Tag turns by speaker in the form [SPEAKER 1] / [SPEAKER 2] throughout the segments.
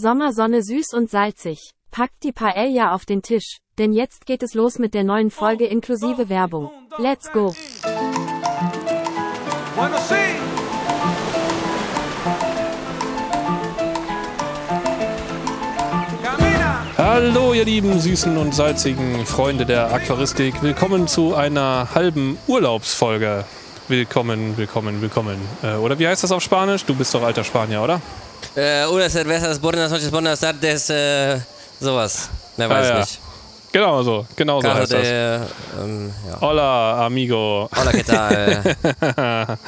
[SPEAKER 1] Sommersonne süß und salzig. Packt die Paella auf den Tisch, denn jetzt geht es los mit der neuen Folge inklusive Werbung. Let's go!
[SPEAKER 2] Hallo, ihr lieben süßen und salzigen Freunde der Aquaristik. Willkommen zu einer halben Urlaubsfolge. Willkommen, willkommen, willkommen. Äh, oder wie heißt das auf Spanisch? Du bist doch alter Spanier, oder?
[SPEAKER 3] Äh, una cervezas, buenas noches, buenas tardes, äh, sowas. Wer weiß
[SPEAKER 2] Ah, ja.
[SPEAKER 3] nicht.
[SPEAKER 2] Genau so, genau so
[SPEAKER 3] Caso
[SPEAKER 2] heißt das.
[SPEAKER 3] de, ähm, ja.
[SPEAKER 2] Hola, amigo.
[SPEAKER 3] Hola, ¿qué tal?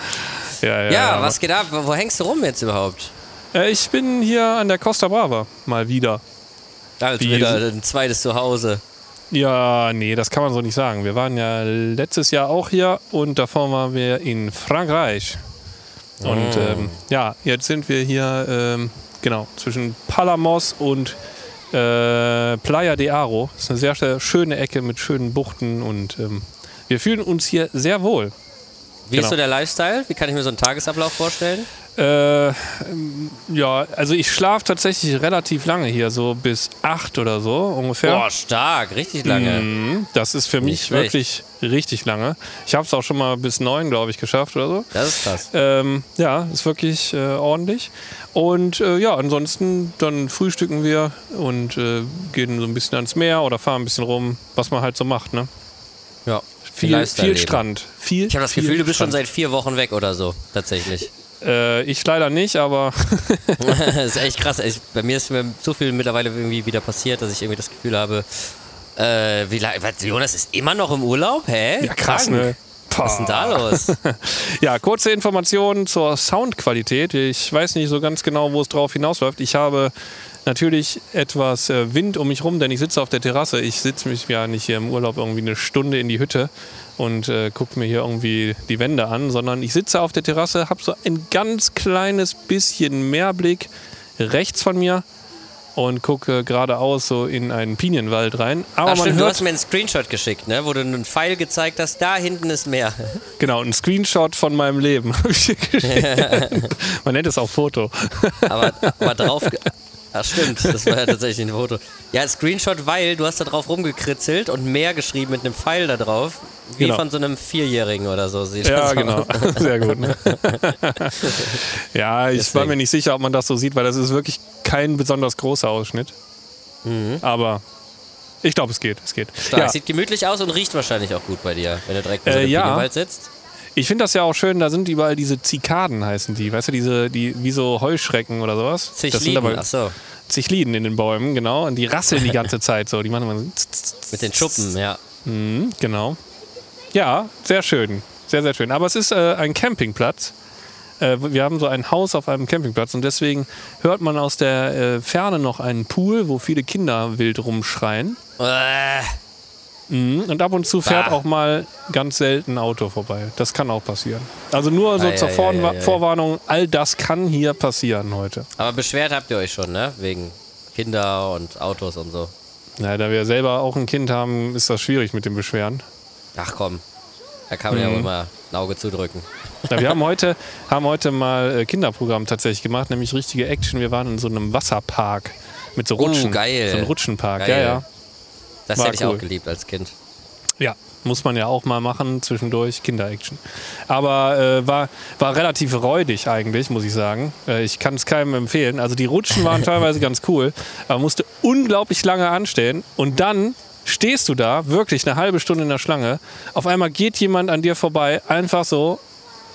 [SPEAKER 2] Ja, ja,
[SPEAKER 3] ja, was geht ab? Wo, hängst du rum jetzt überhaupt?
[SPEAKER 2] Äh, ich bin hier an der Costa Brava, mal wieder.
[SPEAKER 3] Also
[SPEAKER 2] Wie-
[SPEAKER 3] wieder ein zweites Zuhause.
[SPEAKER 2] Ja, nee, das kann man so nicht sagen. Wir waren ja letztes Jahr auch hier und davor waren wir in Frankreich. Und ähm, ja, jetzt sind wir hier, ähm, genau, zwischen Palamos und äh, Playa de Aro. Das ist eine sehr, sehr schöne Ecke mit schönen Buchten und ähm, wir fühlen uns hier sehr wohl.
[SPEAKER 3] Wie
[SPEAKER 2] Genau.
[SPEAKER 3] ist so der Lifestyle? Wie kann ich mir so einen Tagesablauf vorstellen?
[SPEAKER 2] Äh, ja, also ich schlafe tatsächlich relativ lange hier, so bis acht oder so ungefähr.
[SPEAKER 3] Boah, stark, richtig lange.
[SPEAKER 2] Mhm, Das ist für mich
[SPEAKER 3] schlecht.
[SPEAKER 2] wirklich richtig lange. Ich habe es auch schon mal bis neun, glaube ich, geschafft oder so.
[SPEAKER 3] Das ist krass.
[SPEAKER 2] Ähm, ja, ist wirklich äh, ordentlich. Und äh, ja, ansonsten dann frühstücken wir und äh, gehen so ein bisschen ans Meer oder fahren ein bisschen rum, was man halt so macht. Ne?
[SPEAKER 3] Ja,
[SPEAKER 2] Viel, viel. Strand. Viel,
[SPEAKER 3] Ich habe das Gefühl, du bist schon
[SPEAKER 2] Strand.
[SPEAKER 3] seit vier Wochen weg oder so, tatsächlich.
[SPEAKER 2] Äh, ich leider nicht, aber
[SPEAKER 3] das ist echt krass. Ich, bei mir ist mir so viel mittlerweile irgendwie wieder passiert, dass ich irgendwie das Gefühl habe, äh, wie lange, Jonas ist immer noch im Urlaub? Hä?
[SPEAKER 2] ja, krass,
[SPEAKER 3] Krank.
[SPEAKER 2] ne?
[SPEAKER 3] Was ist denn da los?
[SPEAKER 2] Ja, kurze Informationen zur Soundqualität. Ich weiß nicht so ganz genau, wo es drauf hinausläuft. Ich habe natürlich etwas äh, Wind um mich rum, denn ich sitze auf der Terrasse. Ich sitze mich ja nicht hier im Urlaub irgendwie eine Stunde in die Hütte und äh, gucke mir hier irgendwie die Wände an, sondern ich sitze auf der Terrasse, habe so ein ganz kleines bisschen Meerblick rechts von mir und gucke geradeaus so in einen Pinienwald rein. Aber
[SPEAKER 3] Ach
[SPEAKER 2] man
[SPEAKER 3] stimmt, du
[SPEAKER 2] hört
[SPEAKER 3] hast mir einen Screenshot geschickt, ne? wo du einen Pfeil gezeigt hast, da hinten ist Meer.
[SPEAKER 2] genau einen Screenshot von meinem Leben. hab ich hier geschickt. man nennt es auch Foto.
[SPEAKER 3] Aber, aber drauf... Ach stimmt, das war ja tatsächlich ein Foto. Ja, Screenshot, weil du hast da drauf rumgekritzelt und Meer geschrieben mit einem Pfeil da drauf. Wie
[SPEAKER 2] Genau.
[SPEAKER 3] von so einem Vierjährigen oder so sieht
[SPEAKER 2] Ja,
[SPEAKER 3] das
[SPEAKER 2] genau.
[SPEAKER 3] aus.
[SPEAKER 2] Sehr gut. Ne? ja, ich war
[SPEAKER 3] Deswegen.
[SPEAKER 2] mir nicht sicher, ob man das so sieht, weil das ist wirklich kein besonders großer Ausschnitt. Aber ich glaube, es geht. Es geht.
[SPEAKER 3] Stark.
[SPEAKER 2] Ja,
[SPEAKER 3] Sieht gemütlich aus und riecht wahrscheinlich auch gut bei dir, wenn du direkt in so
[SPEAKER 2] Äh, ja.
[SPEAKER 3] Pinienwald sitzt.
[SPEAKER 2] Ich finde das ja auch schön, da sind überall diese Zikaden, heißen die. Weißt du, diese, die, wie so Heuschrecken oder sowas.
[SPEAKER 3] Zichliden,
[SPEAKER 2] aber
[SPEAKER 3] achso,
[SPEAKER 2] Zichliden in den Bäumen, genau. Und die rasseln die ganze Zeit so. Die machen immer so.
[SPEAKER 3] mit den Schuppen, ja.
[SPEAKER 2] Mhm, genau. Ja, sehr schön. Sehr, sehr schön. Aber es ist äh, ein Campingplatz. Äh, wir haben so ein Haus auf einem Campingplatz und deswegen hört man aus der äh, Ferne noch einen Pool, wo viele Kinder wild rumschreien. Mhm. Und ab und zu fährt
[SPEAKER 3] Bah.
[SPEAKER 2] auch mal ganz selten ein Auto vorbei. Das kann auch passieren. Also nur so
[SPEAKER 3] Ei,
[SPEAKER 2] zur Vorwa
[SPEAKER 3] ei, ei, ei.
[SPEAKER 2] Vorwarnung, all das kann hier passieren heute.
[SPEAKER 3] aber beschwert habt ihr euch schon, ne? Wegen Kinder und Autos und so.
[SPEAKER 2] Ja, da wir selber auch ein Kind haben, ist das schwierig mit dem Beschweren.
[SPEAKER 3] Ach komm, da kann man ja
[SPEAKER 2] Mhm.
[SPEAKER 3] auch immer ein Auge zudrücken.
[SPEAKER 2] Ja, wir haben heute, haben heute mal äh, Kinderprogramm tatsächlich gemacht, nämlich richtige Action. Wir waren in so einem Wasserpark mit so
[SPEAKER 3] Oh,
[SPEAKER 2] Rutschen.
[SPEAKER 3] geil.
[SPEAKER 2] So ein Rutschenpark,
[SPEAKER 3] Geil.
[SPEAKER 2] ja, ja.
[SPEAKER 3] Das
[SPEAKER 2] War
[SPEAKER 3] hätte ich
[SPEAKER 2] cool.
[SPEAKER 3] auch geliebt als Kind.
[SPEAKER 2] Ja, muss man ja auch mal machen, zwischendurch Kinder-Action. Aber äh, war, war relativ räudig eigentlich, muss ich sagen. Äh, ich kann es keinem empfehlen. Also die Rutschen waren teilweise ganz cool, aber musste unglaublich lange anstehen. Und dann stehst du da, wirklich eine halbe Stunde in der Schlange. Auf einmal geht jemand an dir vorbei, einfach so.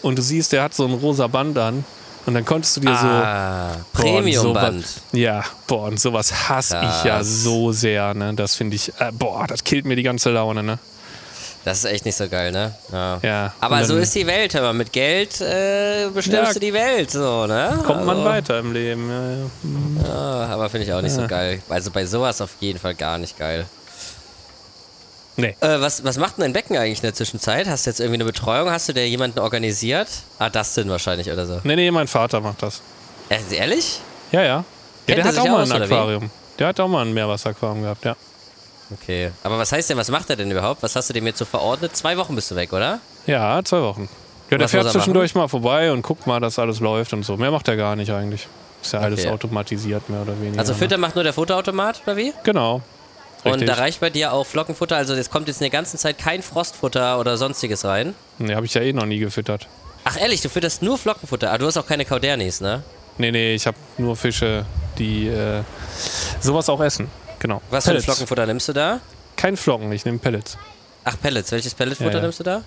[SPEAKER 2] Und du siehst, der hat so ein rosa Band an. Und dann konntest du dir so
[SPEAKER 3] Ah,
[SPEAKER 2] und
[SPEAKER 3] Premium-Band.
[SPEAKER 2] Ja, boah, und sowas hasse ich ja so sehr, ne? Das finde ich, äh, boah, das killt mir die ganze Laune, ne?
[SPEAKER 3] Das ist echt nicht so geil, ne? Ja.
[SPEAKER 2] Ja.
[SPEAKER 3] Aber so ist die Welt, aber mit Geld äh, bestimmst
[SPEAKER 2] Ja.
[SPEAKER 3] du die Welt, so, ne?
[SPEAKER 2] Kommt man
[SPEAKER 3] Also,
[SPEAKER 2] weiter im Leben, ja, ja.
[SPEAKER 3] Ja, aber finde ich auch nicht so geil. Also bei sowas auf jeden Fall gar nicht geil.
[SPEAKER 2] Nee.
[SPEAKER 3] Äh, was, was macht denn dein Becken eigentlich in der Zwischenzeit? Hast du jetzt irgendwie eine Betreuung? Hast du dir jemanden organisiert? Ah, Dustin wahrscheinlich oder so.
[SPEAKER 2] Nee, nee, mein Vater macht das.
[SPEAKER 3] Äh, ehrlich?
[SPEAKER 2] Ja, ja. Ja, der
[SPEAKER 3] er
[SPEAKER 2] hat auch mal
[SPEAKER 3] aus,
[SPEAKER 2] ein? Aquarium. Der hat auch mal ein Meerwasseraquarium gehabt, ja.
[SPEAKER 3] Okay. Aber was heißt denn, was macht er denn überhaupt? Was hast du dem jetzt so verordnet? Zwei Wochen bist du weg, oder?
[SPEAKER 2] Ja, zwei Wochen. Ja, der fährt zwischendurch mal vorbei und guckt mal, dass alles läuft und so. Mehr macht er gar nicht eigentlich. Ist ja alles
[SPEAKER 3] Okay.
[SPEAKER 2] automatisiert, mehr oder weniger.
[SPEAKER 3] Also
[SPEAKER 2] ne?
[SPEAKER 3] Fütter macht nur der Futterautomat, oder wie?
[SPEAKER 2] Genau.
[SPEAKER 3] Und
[SPEAKER 2] Richtig.
[SPEAKER 3] da reicht bei dir auch Flockenfutter, also es kommt jetzt in der ganzen Zeit kein Frostfutter oder sonstiges rein.
[SPEAKER 2] Nee, habe ich ja eh noch nie gefüttert.
[SPEAKER 3] Ach ehrlich, du fütterst nur Flockenfutter, aber du hast auch keine Kaudernis, ne?
[SPEAKER 2] Nee, nee, ich habe nur Fische, die äh, sowas auch essen. Genau.
[SPEAKER 3] Was für ein
[SPEAKER 2] Pellets.
[SPEAKER 3] Flockenfutter nimmst du da?
[SPEAKER 2] Kein Flocken, ich nehme Pellets.
[SPEAKER 3] Ach, Pellets. Welches Pelletfutter
[SPEAKER 2] Ja, ja.
[SPEAKER 3] nimmst du da?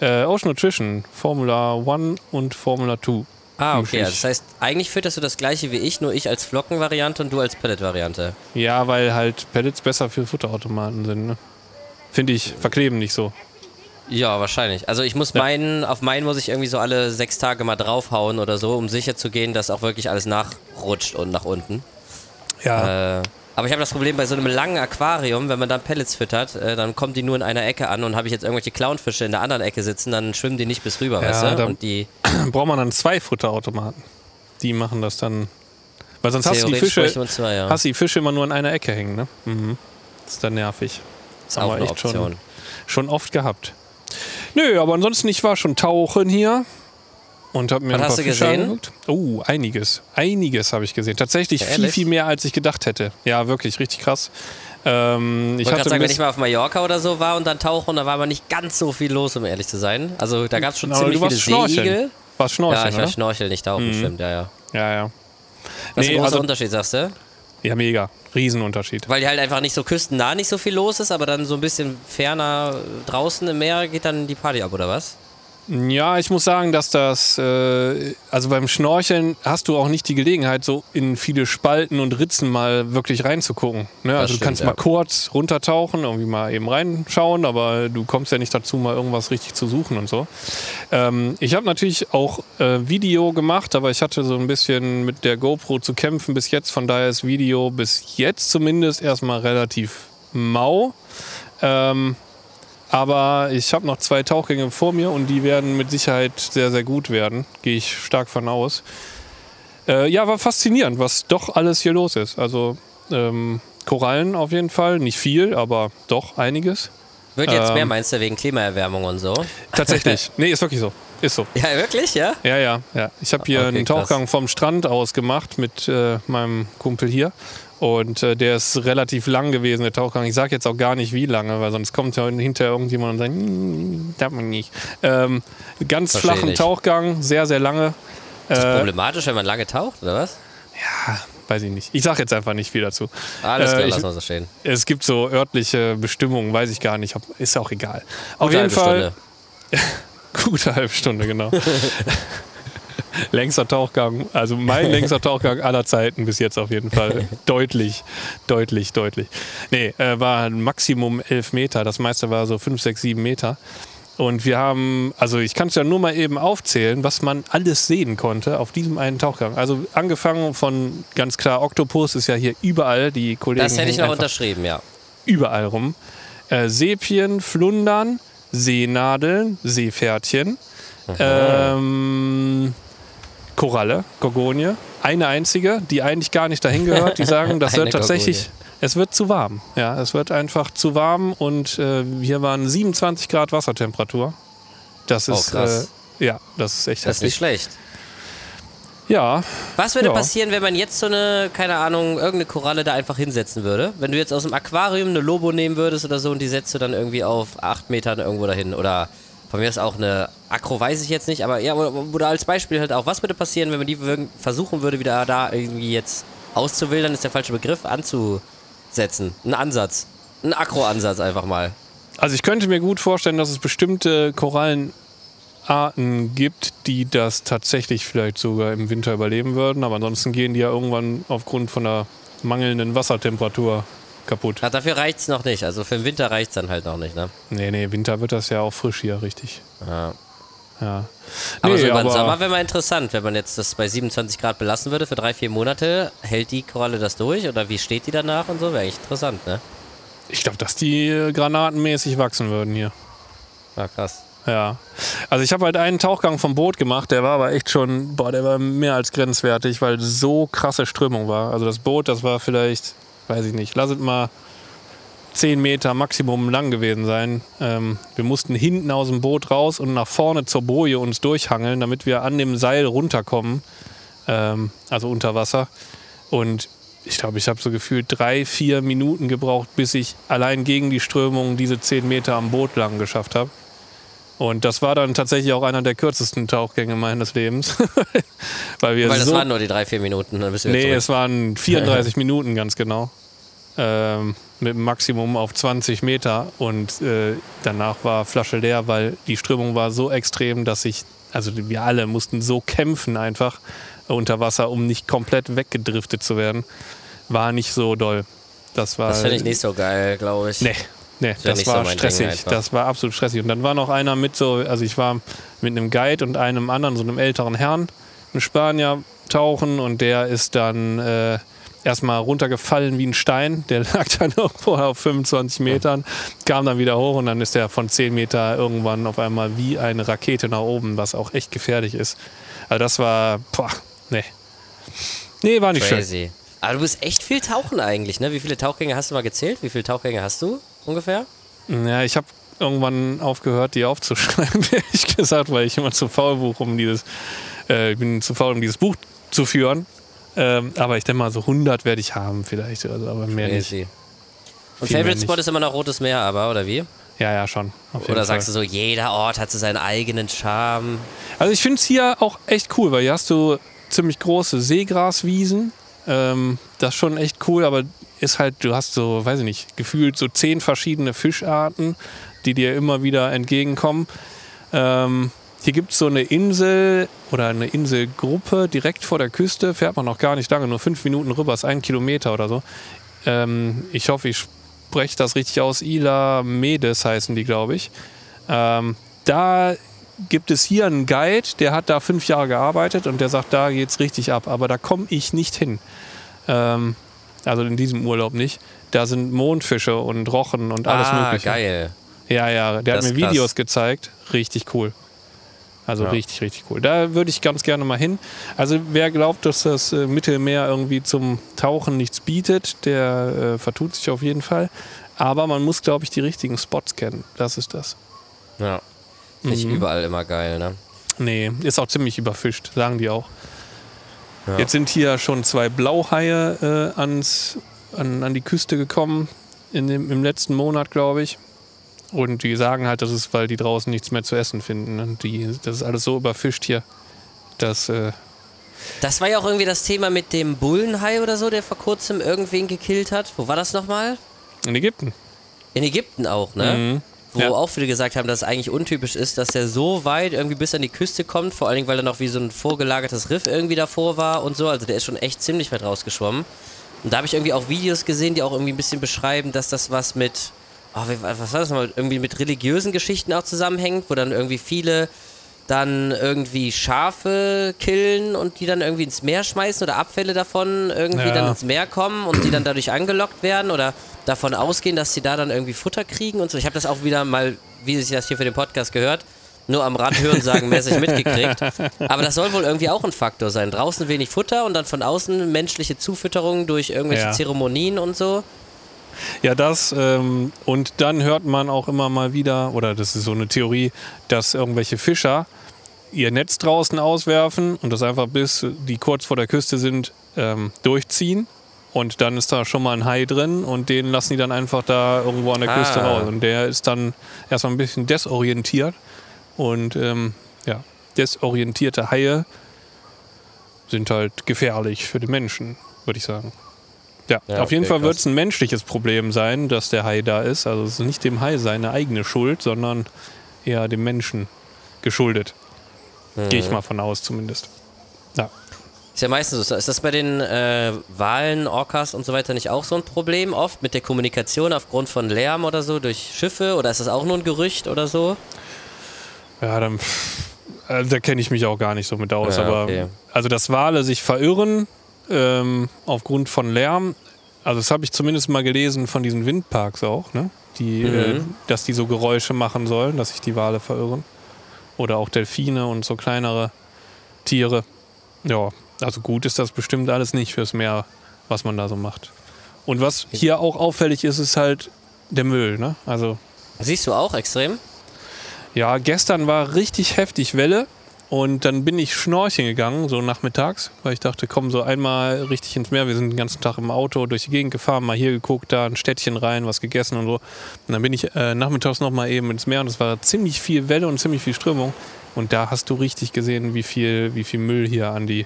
[SPEAKER 2] Äh, Ocean Nutrition, Formula 1 und Formula 2.
[SPEAKER 3] Ah, okay. Also das heißt, eigentlich fütterst du das gleiche wie ich, nur ich als Flockenvariante und du als Pellet-Variante.
[SPEAKER 2] Ja, weil halt Pellets besser für Futterautomaten sind. Ne? Finde ich, verkleben nicht so.
[SPEAKER 3] Ja, wahrscheinlich. Also ich muss
[SPEAKER 2] Ja.
[SPEAKER 3] meinen, auf meinen muss ich irgendwie so alle sechs Tage mal draufhauen oder so, um sicher zu gehen, dass auch wirklich alles nachrutscht und nach unten.
[SPEAKER 2] Ja,
[SPEAKER 3] Äh, aber ich habe das Problem bei so einem langen Aquarium, wenn man dann Pellets füttert, äh, dann kommen die nur in einer Ecke an und habe ich jetzt irgendwelche Clownfische in der anderen Ecke sitzen, dann schwimmen die nicht bis rüber,
[SPEAKER 2] Ja,
[SPEAKER 3] weißt du? Und die
[SPEAKER 2] braucht man dann zwei Futterautomaten. Die machen das dann. Weil sonst hast du die Fische,
[SPEAKER 3] zwei, ja.
[SPEAKER 2] hast die Fische immer nur an einer Ecke hängen, ne? Mhm. Das ist dann nervig.
[SPEAKER 3] ist
[SPEAKER 2] haben wir echt schon-. Schon oft gehabt. Nö, aber ansonsten, ich war schon tauchen hier und habe mir
[SPEAKER 3] Was
[SPEAKER 2] ein paar
[SPEAKER 3] hast du
[SPEAKER 2] Fische
[SPEAKER 3] gesehen?
[SPEAKER 2] angeguckt. Oh, einiges. Einiges habe ich gesehen. Tatsächlich
[SPEAKER 3] Ja,
[SPEAKER 2] viel,
[SPEAKER 3] ehrlich?
[SPEAKER 2] viel mehr, als ich gedacht hätte. Ja, wirklich, richtig krass. Ähm, ich
[SPEAKER 3] wollte
[SPEAKER 2] hatte
[SPEAKER 3] gerade sagen, wenn ich mal auf Mallorca oder so war und dann tauchen, da war aber nicht ganz so viel los, um ehrlich zu sein. Also da gab es schon
[SPEAKER 2] Aber
[SPEAKER 3] ziemlich
[SPEAKER 2] du warst
[SPEAKER 3] viele
[SPEAKER 2] schnorcheln.
[SPEAKER 3] Seeigel.
[SPEAKER 2] Warst
[SPEAKER 3] Ja,
[SPEAKER 2] Schnorcheln,
[SPEAKER 3] ich war
[SPEAKER 2] oder?
[SPEAKER 3] Schnorcheln, nicht tauchen,
[SPEAKER 2] Mhm.
[SPEAKER 3] stimmt, ja, ja.
[SPEAKER 2] Ja, ja.
[SPEAKER 3] Was ist
[SPEAKER 2] Nee,
[SPEAKER 3] ein großer
[SPEAKER 2] also-
[SPEAKER 3] Unterschied, sagst du?
[SPEAKER 2] Ja, mega. Riesenunterschied.
[SPEAKER 3] Weil die halt einfach nicht so küstennah nicht so viel los ist, aber dann so ein bisschen ferner draußen im Meer geht dann die Party ab, oder was?
[SPEAKER 2] Ja, ich muss sagen, dass das, äh, also beim Schnorcheln hast du auch nicht die Gelegenheit, so in viele Spalten und Ritzen mal wirklich reinzugucken. Ne? Also du
[SPEAKER 3] stimmt,
[SPEAKER 2] kannst
[SPEAKER 3] ja.
[SPEAKER 2] mal kurz runtertauchen, irgendwie mal eben reinschauen, aber du kommst ja nicht dazu, mal irgendwas richtig zu suchen und so. Ähm, ich habe natürlich auch äh, Video gemacht, aber ich hatte so ein bisschen mit der GoPro zu kämpfen bis jetzt. Von daher ist Video bis jetzt zumindest erstmal relativ mau. Ähm, aber ich habe noch zwei Tauchgänge vor mir und die werden mit Sicherheit sehr, sehr gut werden. Gehe ich stark von aus. Äh, ja, war faszinierend, was doch alles hier los ist. Also ähm, Korallen auf jeden Fall, nicht viel, aber doch einiges.
[SPEAKER 3] Wird jetzt
[SPEAKER 2] Ähm.
[SPEAKER 3] mehr, meinst du, wegen Klimaerwärmung und so?
[SPEAKER 2] Tatsächlich. nee, ist wirklich so. Ist so.
[SPEAKER 3] Ja, wirklich, ja?
[SPEAKER 2] Ja, ja, ja. Ich habe hier
[SPEAKER 3] Okay,
[SPEAKER 2] einen
[SPEAKER 3] krass.
[SPEAKER 2] Tauchgang vom Strand aus gemacht mit äh, meinem Kumpel hier. Und äh, der ist relativ lang gewesen, der Tauchgang. Ich sage jetzt auch gar nicht, wie lange, weil sonst kommt ja hinterher irgendjemand und sagt, "Hm, darf man nicht. Ähm, ganz flachen
[SPEAKER 3] nicht.
[SPEAKER 2] Tauchgang, sehr, sehr lange.
[SPEAKER 3] Ist das
[SPEAKER 2] Äh,
[SPEAKER 3] problematisch, wenn man lange taucht, oder was?
[SPEAKER 2] weiß ich nicht. Ich sage jetzt einfach nicht viel dazu.
[SPEAKER 3] Alles
[SPEAKER 2] Äh,
[SPEAKER 3] klar,
[SPEAKER 2] ich-
[SPEAKER 3] lassen wir so stehen.
[SPEAKER 2] Es gibt so örtliche Bestimmungen, weiß ich gar nicht. Ob, ist auch egal. Auf
[SPEAKER 3] Gute
[SPEAKER 2] jeden
[SPEAKER 3] halbe
[SPEAKER 2] Fall. Gute halbe Stunde, genau. längster Tauchgang, also mein längster Tauchgang aller Zeiten bis jetzt auf jeden Fall. deutlich, deutlich, deutlich. Nee, äh, war ein Maximum elf Meter. Das meiste war so fünf, sechs, sieben Meter. Und wir haben, also ich kann es ja nur mal eben aufzählen, was man alles sehen konnte auf diesem einen Tauchgang. Also angefangen von ganz klar Oktopus ist ja hier überall. Die Kollegen
[SPEAKER 3] Das hätte ich noch unterschrieben, ja.
[SPEAKER 2] überall rum. Äh, Sepien, Flundern, Seenadeln, Seepferdchen, ähm, Koralle, Gorgonie. Eine einzige, die eigentlich gar nicht dahin gehört. Die sagen, das wird tatsächlich,
[SPEAKER 3] Gorgonie.
[SPEAKER 2] es wird zu warm. Ja, es wird einfach zu warm und äh, hier waren 27 Grad Wassertemperatur. Das
[SPEAKER 3] Oh,
[SPEAKER 2] ist,
[SPEAKER 3] krass.
[SPEAKER 2] äh, ja, das ist echt
[SPEAKER 3] Das ist nicht schlecht.
[SPEAKER 2] Ja,
[SPEAKER 3] Was würde
[SPEAKER 2] Ja.
[SPEAKER 3] passieren, wenn man jetzt so eine, keine Ahnung, irgendeine Koralle da einfach hinsetzen würde? Wenn du jetzt aus dem Aquarium eine Lobo nehmen würdest oder so und die setzt du dann irgendwie auf acht Metern irgendwo dahin oder von mir ist auch eine Akro, weiß ich jetzt nicht, aber ja, oder, als Beispiel halt auch, was würde passieren, wenn man die versuchen würde, wieder da irgendwie jetzt auszuwildern, ist der falsche Begriff, anzusetzen. Ein Ansatz. Ein Akro-Ansatz einfach mal.
[SPEAKER 2] Also ich könnte mir gut vorstellen, dass es bestimmte Korallenarten gibt, die das tatsächlich vielleicht sogar im Winter überleben würden. Aber ansonsten gehen die ja irgendwann aufgrund von der mangelnden Wassertemperatur kaputt.
[SPEAKER 3] Ach, dafür reicht's noch nicht. Also für den Winter reicht's dann halt noch nicht, ne?
[SPEAKER 2] Nee, nee, Winter wird das ja auch frisch hier, richtig.
[SPEAKER 3] Ja.
[SPEAKER 2] Ja.
[SPEAKER 3] Aber
[SPEAKER 2] Nee,
[SPEAKER 3] so über den Sommer wäre mal interessant, wenn man jetzt das bei 27 Grad belassen würde für drei, vier Monate. Hält die Koralle das durch oder wie steht die danach und so? Wäre echt interessant, ne?
[SPEAKER 2] Ich glaube, dass die äh, granatenmäßig wachsen würden hier.
[SPEAKER 3] Ja, krass.
[SPEAKER 2] Ja. Also ich habe halt einen Tauchgang vom Boot gemacht, der war aber echt schon, boah, der war mehr als grenzwertig, weil so krasse Strömung war. Also das Boot, das war vielleicht, weiß ich nicht, lass es mal 10 Meter Maximum lang gewesen sein. Ähm, wir mussten hinten aus dem Boot raus und nach vorne zur Boje uns durchhangeln, damit wir an dem Seil runterkommen. ähm, also unter Wasser. Und ich glaube, ich habe so gefühlt drei, vier Minuten gebraucht, bis ich allein gegen die Strömung diese zehn Meter am Boot lang geschafft habe. Und das war dann tatsächlich auch einer der kürzesten Tauchgänge meines Lebens. Weil wir
[SPEAKER 3] Weil das
[SPEAKER 2] so
[SPEAKER 3] waren nur die drei, vier Minuten. Dann bist
[SPEAKER 2] Nee,
[SPEAKER 3] zurück.
[SPEAKER 2] es waren 34 Minuten ganz genau. Ähm, mit einem Maximum auf 20 Meter. Und äh, danach war Flasche leer, weil die Strömung war so extrem, dass ich, also wir alle mussten so kämpfen einfach unter Wasser, um nicht komplett weggedriftet zu werden. War nicht so doll. Das war.
[SPEAKER 3] Das finde ich nicht so geil, glaube ich.
[SPEAKER 2] Nee, nee das
[SPEAKER 3] so
[SPEAKER 2] war
[SPEAKER 3] Ding
[SPEAKER 2] stressig. das war absolut stressig. Und dann war noch einer mit so, also ich war mit einem Guide und einem anderen, so einem älteren Herrn, einem Spanier, tauchen und der ist dann äh, erstmal runtergefallen wie ein Stein. Der lag dann irgendwo auf 25 Metern, kam dann wieder hoch und dann ist der von 10 Meter irgendwann auf einmal wie eine Rakete nach oben, was auch echt gefährlich ist. Also das war, boah, nee. Nee, war nicht schön.
[SPEAKER 3] Crazy. Aber du bist echt viel tauchen eigentlich, ne? Wie viele Tauchgänge hast du mal gezählt? Wie viele Tauchgänge hast du ungefähr?
[SPEAKER 2] Ja, ich habe irgendwann aufgehört, die aufzuschreiben, ehrlich gesagt, weil ich immer zu faul buch, um dieses, äh, ich bin zu faul, um dieses Buch zu führen. Ähm, aber ich denke mal, so 100 werde ich haben vielleicht, also, aber mehr nicht.
[SPEAKER 3] Crazy. Und
[SPEAKER 2] Viel
[SPEAKER 3] Favorite Spot
[SPEAKER 2] nicht.
[SPEAKER 3] ist immer noch Rotes Meer, aber, oder wie?
[SPEAKER 2] Ja, ja, schon.
[SPEAKER 3] Oder
[SPEAKER 2] Fall.
[SPEAKER 3] sagst du so, jeder Ort hat so seinen eigenen Charme?
[SPEAKER 2] Also ich finde es hier auch echt cool, weil hier hast du ziemlich große Seegraswiesen. Ähm, das ist schon echt cool, aber ist halt, du hast so, weiß ich nicht, gefühlt so zehn verschiedene Fischarten, die dir immer wieder entgegenkommen. Ähm, hier gibt es so eine Insel oder eine Inselgruppe direkt vor der Küste, fährt man noch gar nicht lange, nur fünf Minuten rüber, ist ein Kilometer oder so. Ähm, ich hoffe, ich spreche das richtig aus. Ila Medes heißen die, glaube ich. Ähm, da gibt es hier einen Guide, der hat da fünf Jahre gearbeitet und der sagt, da geht's richtig ab. Aber da komme ich nicht hin. Ähm, also in diesem Urlaub nicht. Da sind Mondfische und Rochen und alles
[SPEAKER 3] ah,
[SPEAKER 2] Mögliche.
[SPEAKER 3] geil.
[SPEAKER 2] Ja, ja, der
[SPEAKER 3] Das
[SPEAKER 2] hat mir
[SPEAKER 3] krass.
[SPEAKER 2] Videos gezeigt. Richtig cool. Also
[SPEAKER 3] Ja.
[SPEAKER 2] richtig, richtig cool. Da würde ich ganz gerne mal hin. Also wer glaubt, dass das äh, Mittelmeer irgendwie zum Tauchen nichts bietet, der äh, vertut sich auf jeden Fall. Aber man muss, glaube ich, die richtigen Spots kennen. Das ist das.
[SPEAKER 3] Ja. Nicht
[SPEAKER 2] Mhm.
[SPEAKER 3] überall immer geil, ne?
[SPEAKER 2] Nee, ist auch ziemlich überfischt, sagen die auch.
[SPEAKER 3] Ja.
[SPEAKER 2] Jetzt sind hier schon zwei Blauhaie äh, ans, an, an die Küste gekommen, in dem, im letzten Monat, glaube ich. Und die sagen halt, das ist, weil die draußen nichts mehr zu essen finden. Und die, das ist alles so überfischt hier, dass. Äh,
[SPEAKER 3] Das war ja auch irgendwie das Thema mit dem Bullenhai oder so, der vor kurzem irgendwen gekillt hat. Wo war das nochmal?
[SPEAKER 2] in Ägypten.
[SPEAKER 3] In Ägypten auch, ne?
[SPEAKER 2] Mhm.
[SPEAKER 3] Wo
[SPEAKER 2] Ja.
[SPEAKER 3] auch viele gesagt haben, dass es eigentlich untypisch ist, dass der so weit irgendwie bis an die Küste kommt, vor allen Dingen, weil da noch wie so ein vorgelagertes Riff irgendwie davor war und so. Also der ist schon echt ziemlich weit rausgeschwommen. Und da habe ich irgendwie auch Videos gesehen, die auch irgendwie ein bisschen beschreiben, dass das was mit, oh, was war das nochmal, irgendwie mit religiösen Geschichten auch zusammenhängt, wo dann irgendwie viele dann irgendwie Schafe killen und die dann irgendwie ins Meer schmeißen oder Abfälle davon irgendwie
[SPEAKER 2] Ja.
[SPEAKER 3] dann ins Meer kommen und die dann dadurch angelockt werden oder davon ausgehen, dass sie da dann irgendwie Futter kriegen und so. Ich habe das auch wieder mal, wie sich das hier für den Podcast gehört, nur am Rad hören sagen mäßig mitgekriegt. Aber das soll wohl irgendwie auch ein Faktor sein. Draußen wenig Futter und dann von außen menschliche Zufütterung durch irgendwelche
[SPEAKER 2] Ja.
[SPEAKER 3] Zeremonien und so.
[SPEAKER 2] Ja, das. Ähm, und dann hört man auch immer mal wieder, oder das ist so eine Theorie, dass irgendwelche Fischer ihr Netz draußen auswerfen und das einfach bis die kurz vor der Küste sind ähm, durchziehen. Und dann ist da schon mal ein Hai drin und den lassen die dann einfach da irgendwo an der Küste
[SPEAKER 3] Ah.
[SPEAKER 2] raus. Und der ist dann erstmal ein bisschen desorientiert. Und ähm, ja, desorientierte Haie sind halt gefährlich für die Menschen, würde ich sagen. Ja,
[SPEAKER 3] Ja,
[SPEAKER 2] auf jeden
[SPEAKER 3] okay,
[SPEAKER 2] Fall wird es ein menschliches Problem sein, dass der Hai da ist. Also es ist nicht dem Hai seine eigene Schuld, sondern eher dem Menschen geschuldet. Gehe ich mal von aus zumindest. Ja.
[SPEAKER 3] Ist ja meistens so. Ist das bei den äh, Walen, Orcas und so weiter nicht auch so ein Problem oft mit der Kommunikation aufgrund von Lärm oder so durch Schiffe? Oder ist das auch nur ein Gerücht oder so?
[SPEAKER 2] Ja, dann. Also da kenne ich mich auch gar nicht so mit aus.
[SPEAKER 3] Ja,
[SPEAKER 2] aber
[SPEAKER 3] okay.
[SPEAKER 2] also, dass Wale sich verirren ähm, aufgrund von Lärm, also das habe ich zumindest mal gelesen von diesen Windparks auch, ne? Die, äh,
[SPEAKER 3] Mhm.
[SPEAKER 2] dass die so Geräusche machen sollen, dass sich die Wale verirren. Oder auch Delfine und so kleinere Tiere. Ja, also gut ist das bestimmt alles nicht fürs Meer, was man da so macht. Und was hier auch auffällig ist, ist halt der Müll, ne? Also
[SPEAKER 3] Siehst du auch extrem?
[SPEAKER 2] ja, gestern war richtig heftig Welle Und dann bin ich schnorcheln gegangen, so nachmittags, weil ich dachte, komm, so einmal richtig ins Meer. Wir sind den ganzen Tag im Auto durch die Gegend gefahren, mal hier geguckt, da ein Städtchen rein, was gegessen und so. Und dann bin ich äh, nachmittags nochmal eben ins Meer und es war ziemlich viel Welle und ziemlich viel Strömung. Und da hast du richtig gesehen, wie viel, wie viel Müll hier an die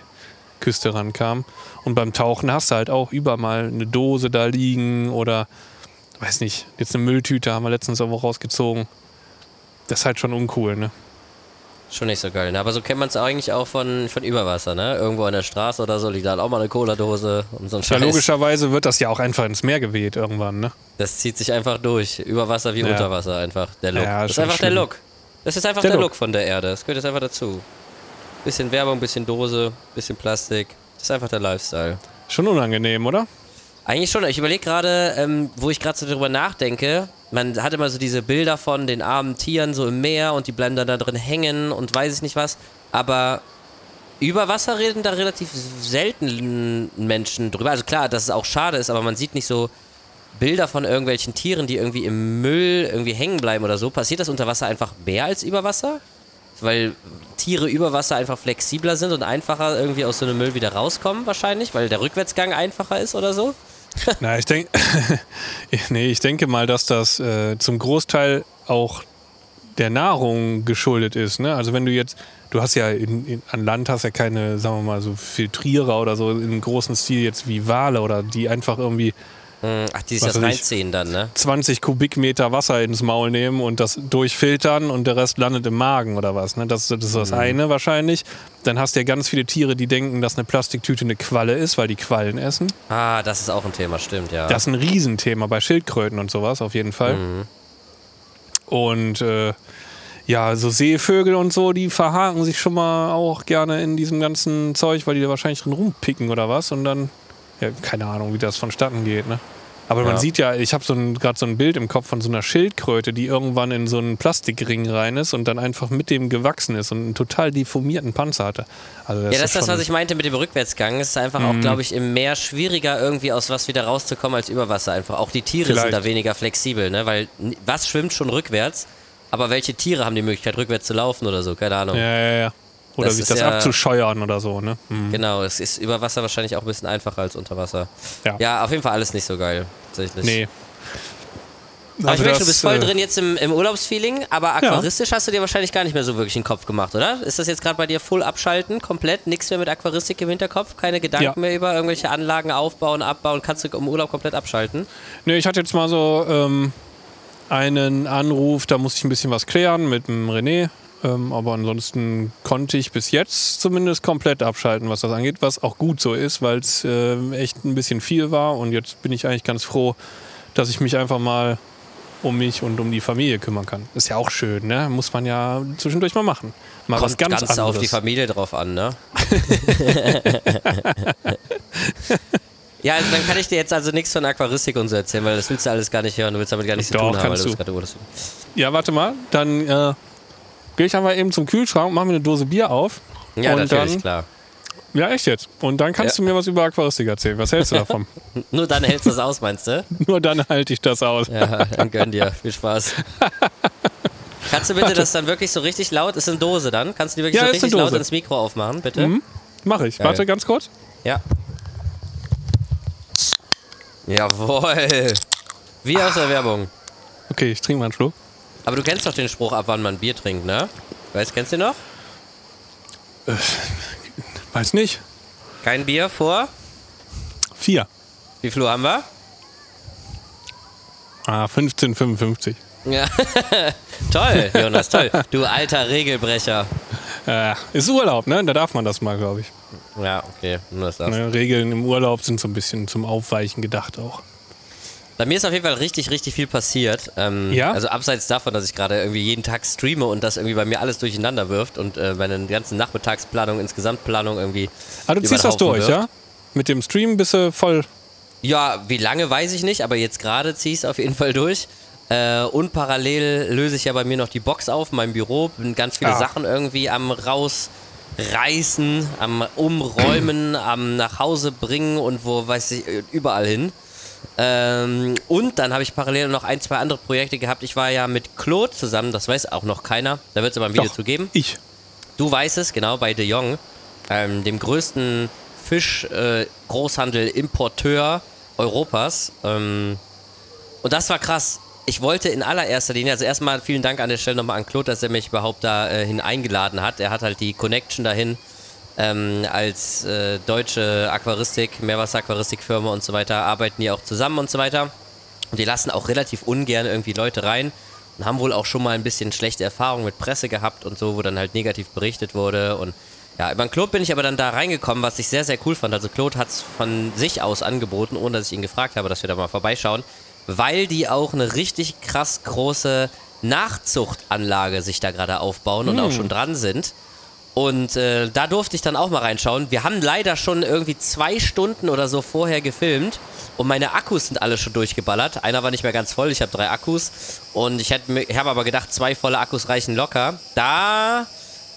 [SPEAKER 2] Küste rankam. Und beim Tauchen hast du halt auch über mal eine Dose da liegen oder, weiß nicht, jetzt eine Mülltüte haben wir letztens irgendwo rausgezogen. Das ist halt schon uncool, ne?
[SPEAKER 3] Schon nicht so geil, ne? Aber so kennt man es eigentlich auch von, von Überwasser, ne? Irgendwo an der Straße oder so liegt da halt auch mal eine Cola-Dose und so ein
[SPEAKER 2] Ja,
[SPEAKER 3] Scheiß.
[SPEAKER 2] logischerweise wird das ja auch einfach ins Meer geweht irgendwann, ne?
[SPEAKER 3] Das zieht sich einfach durch. Überwasser wie
[SPEAKER 2] Ja.
[SPEAKER 3] Unter Wasser einfach. Der Look.
[SPEAKER 2] Ja,
[SPEAKER 3] das ist einfach der
[SPEAKER 2] schlimm.
[SPEAKER 3] Look. Das ist einfach
[SPEAKER 2] Der
[SPEAKER 3] der,
[SPEAKER 2] Look.
[SPEAKER 3] Look. von der Erde. Das gehört jetzt einfach dazu. Bisschen Werbung, bisschen Dose, bisschen Plastik. Das ist einfach der Lifestyle.
[SPEAKER 2] Schon unangenehm, oder?
[SPEAKER 3] Eigentlich schon. Ich überlege gerade, ähm, wo ich gerade so drüber nachdenke. Man hat immer so diese Bilder von den armen Tieren so im Meer und die bleiben dann da drin hängen und weiß ich nicht was. Aber über Wasser reden da relativ selten Menschen drüber. Also klar, dass es auch schade ist, aber man sieht nicht so Bilder von irgendwelchen Tieren, die irgendwie im Müll irgendwie hängen bleiben oder so. Passiert das unter Wasser einfach mehr als über Wasser? Weil Tiere über Wasser einfach flexibler sind und einfacher irgendwie aus so einem Müll wieder rauskommen, wahrscheinlich, weil der Rückwärtsgang einfacher ist oder so.
[SPEAKER 2] Na, ich denke, nee, ich denke mal, dass das äh, zum Großteil auch der Nahrung geschuldet ist. Ne? Also wenn du jetzt, du hast ja in, in, an Land hast ja keine, sagen wir mal, so Filtrierer oder so im großen Stil jetzt wie Wale oder die einfach irgendwie
[SPEAKER 3] Ach, die sich das
[SPEAKER 2] weiß ich.
[SPEAKER 3] reinziehen dann, ne?
[SPEAKER 2] 20 Kubikmeter Wasser ins Maul nehmen und das durchfiltern und der Rest landet im Magen oder was. Ne? Das, das ist das eine wahrscheinlich. Dann hast du ja ganz viele Tiere, die denken, dass eine Plastiktüte eine Qualle ist, weil die Quallen essen.
[SPEAKER 3] Ah, das ist auch ein Thema, stimmt, ja.
[SPEAKER 2] Das ist ein Riesenthema bei Schildkröten und sowas auf jeden Fall. Und äh, ja, so Seevögel und so, die verhaken sich schon mal auch gerne in diesem ganzen Zeug, weil die da wahrscheinlich drin rumpicken oder was. Und dann, ja, keine Ahnung, wie das vonstatten geht, ne? Aber man
[SPEAKER 3] Ja.
[SPEAKER 2] sieht ja, ich habe so gerade so ein Bild im Kopf von so einer Schildkröte, die irgendwann in so einen Plastikring rein ist und dann einfach mit dem gewachsen ist und einen total deformierten Panzer hatte. Also
[SPEAKER 3] ja, das ist das,
[SPEAKER 2] Mhm.
[SPEAKER 3] was ich meinte mit dem Rückwärtsgang. Es ist einfach auch, glaube ich, im Meer schwieriger, irgendwie aus was wieder rauszukommen als über Wasser einfach. Auch die Tiere
[SPEAKER 2] Vielleicht.
[SPEAKER 3] sind da weniger flexibel, ne? Weil was schwimmt schon rückwärts? Aber welche Tiere haben die Möglichkeit, rückwärts zu laufen oder so? Keine Ahnung.
[SPEAKER 2] Ja, ja, ja. Oder
[SPEAKER 3] Das
[SPEAKER 2] sich
[SPEAKER 3] ist
[SPEAKER 2] das
[SPEAKER 3] ja-
[SPEAKER 2] abzuscheuern oder so, ne? Mhm.
[SPEAKER 3] Genau, es ist über Wasser wahrscheinlich auch ein bisschen einfacher als unter Wasser.
[SPEAKER 2] Ja.
[SPEAKER 3] Ja, auf jeden Fall alles nicht so geil, tatsächlich.
[SPEAKER 2] Nee.
[SPEAKER 3] Aber
[SPEAKER 2] Also
[SPEAKER 3] ich merke, du bist voll
[SPEAKER 2] äh,
[SPEAKER 3] drin jetzt im, im Urlaubsfeeling, aber aquaristisch hast du dir wahrscheinlich gar nicht mehr so wirklich einen Kopf gemacht, oder? Ist das jetzt gerade bei dir full abschalten, komplett, nichts mehr mit Aquaristik im Hinterkopf, keine Gedanken
[SPEAKER 2] Ja.
[SPEAKER 3] mehr über irgendwelche Anlagen aufbauen, abbauen, kannst du im Urlaub komplett abschalten?
[SPEAKER 2] Nee, ich hatte jetzt mal so ähm, einen Anruf, da musste ich ein bisschen was klären mit dem René. Ähm, aber ansonsten konnte ich bis jetzt zumindest komplett abschalten, was das angeht, was auch gut so ist, weil es ähm, echt ein bisschen viel war. Und jetzt bin ich eigentlich ganz froh, dass ich mich einfach mal um mich und um die Familie kümmern kann. Ist ja auch schön, ne? Muss man ja zwischendurch mal machen. Mal was
[SPEAKER 3] Kommt
[SPEAKER 2] ganz,
[SPEAKER 3] ganz,
[SPEAKER 2] anderes.
[SPEAKER 3] auf die Familie drauf an, ne? ja, also dann kann ich dir jetzt also nichts von Aquaristik und so erzählen, weil das willst du alles gar nicht hören, du willst damit gar nichts zu
[SPEAKER 2] Doch,
[SPEAKER 3] tun haben, weil
[SPEAKER 2] kannst
[SPEAKER 3] du.
[SPEAKER 2] Ja, warte mal, dann äh, gehe ich einfach eben zum Kühlschrank, mache mir eine Dose Bier auf.
[SPEAKER 3] Ja,
[SPEAKER 2] und
[SPEAKER 3] natürlich,
[SPEAKER 2] dann,
[SPEAKER 3] klar.
[SPEAKER 2] Ja, echt jetzt. Und dann kannst
[SPEAKER 3] Ja.
[SPEAKER 2] du mir was über Aquaristik erzählen. Was hältst du davon?
[SPEAKER 3] Nur dann hältst du das aus, meinst du?
[SPEAKER 2] Nur dann halte ich das aus.
[SPEAKER 3] Ja, dann gönn dir. Viel Spaß. Kannst du bitte das dann wirklich so richtig laut, ist eine Dose dann? Kannst du die wirklich
[SPEAKER 2] Ja,
[SPEAKER 3] so richtig laut ins Mikro aufmachen, bitte?
[SPEAKER 2] Mhm. Mache ich.
[SPEAKER 3] Geil.
[SPEAKER 2] Warte ganz kurz.
[SPEAKER 3] Ja. Jawohl. Wie aus der Werbung.
[SPEAKER 2] Okay, ich trinke mal einen Schluck.
[SPEAKER 3] Aber du kennst doch den Spruch, ab wann man Bier trinkt, ne? Weißt, kennst du noch?
[SPEAKER 2] Weiß nicht.
[SPEAKER 3] Kein Bier vor?
[SPEAKER 2] Vier.
[SPEAKER 3] Wie viel Uhr haben wir?
[SPEAKER 2] Ah, 15,55.
[SPEAKER 3] Ja. toll, Jonas, toll. Du alter Regelbrecher.
[SPEAKER 2] Äh, ist Urlaub, ne? Da darf man das mal, glaube ich.
[SPEAKER 3] Ja, okay, nur ist das.
[SPEAKER 2] Ne? Regeln im Urlaub sind so ein bisschen zum Aufweichen gedacht auch.
[SPEAKER 3] Bei mir ist auf jeden Fall richtig, richtig viel passiert. Ähm,
[SPEAKER 2] Ja?
[SPEAKER 3] Also abseits davon, dass ich gerade irgendwie jeden Tag streame und das irgendwie bei mir alles durcheinander wirft und äh, meine ganzen Nachmittagsplanung, insgesamtplanung irgendwie.
[SPEAKER 2] Ah, du ziehst das durch,
[SPEAKER 3] wirft.
[SPEAKER 2] ja? Mit dem Stream bist du voll.
[SPEAKER 3] Ja, wie lange weiß ich nicht, aber jetzt gerade ziehe ich es auf jeden Fall durch. Äh, und parallel löse ich ja bei mir noch die Box auf in meinem Büro, bin ganz viele
[SPEAKER 2] Ah.
[SPEAKER 3] Sachen irgendwie am rausreißen, am umräumen, am nach Hause bringen und wo weiß ich, äh, überall hin. Ähm, und dann habe ich parallel noch ein, zwei andere Projekte gehabt. Ich war ja mit Claude zusammen, das weiß auch noch keiner. Da wird es aber ein Video
[SPEAKER 2] Doch,
[SPEAKER 3] zu geben.
[SPEAKER 2] Ich.
[SPEAKER 3] du weißt es, genau, bei De Jong, ähm, dem größten Fisch-Großhandel-Importeur Europas. Ähm, und das war krass. Ich wollte in allererster Linie, also erstmal vielen Dank an der Stelle nochmal an Claude, dass er mich überhaupt dahin äh, eingeladen hat. Er hat halt die Connection dahin ähm, als äh, deutsche Aquaristik, Meerwasser-Aquaristikfirma und so weiter, arbeiten die auch zusammen und so weiter. Und die lassen auch relativ ungern irgendwie Leute rein und haben wohl auch schon mal ein bisschen schlechte Erfahrungen mit Presse gehabt und so, wo dann halt negativ berichtet wurde. Und ja, über den Claude bin ich aber dann da reingekommen, was ich sehr, sehr cool fand. Also Claude hat es von sich aus angeboten, ohne dass ich ihn gefragt habe, dass wir da mal vorbeischauen, weil die auch eine richtig krass große Nachzuchtanlage sich da gerade aufbauen und auch schon dran sind. Und äh, da durfte ich dann auch mal reinschauen. Wir haben leider schon irgendwie zwei Stunden oder so vorher gefilmt und meine Akkus sind alle schon durchgeballert. Einer war nicht mehr ganz voll, ich habe drei Akkus und ich, ich habe aber gedacht, zwei volle Akkus reichen locker. Da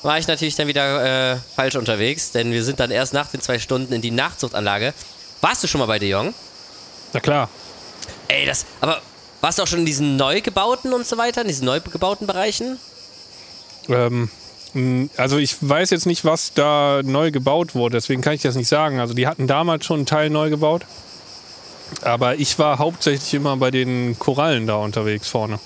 [SPEAKER 3] war ich natürlich dann wieder äh, falsch unterwegs, denn wir sind dann erst nach den zwei Stunden in die Nachzuchtanlage. Warst du schon mal bei De Jong?
[SPEAKER 2] Na klar.
[SPEAKER 3] Ey, das, aber warst du auch schon in diesen neu gebauten und so weiter, in diesen neu gebauten Bereichen?
[SPEAKER 2] Ähm, also ich weiß jetzt nicht, was da neu gebaut wurde, deswegen kann ich das nicht sagen. Also die hatten damals schon einen Teil neu gebaut. Aber ich war hauptsächlich immer bei den Korallen da unterwegs vorne.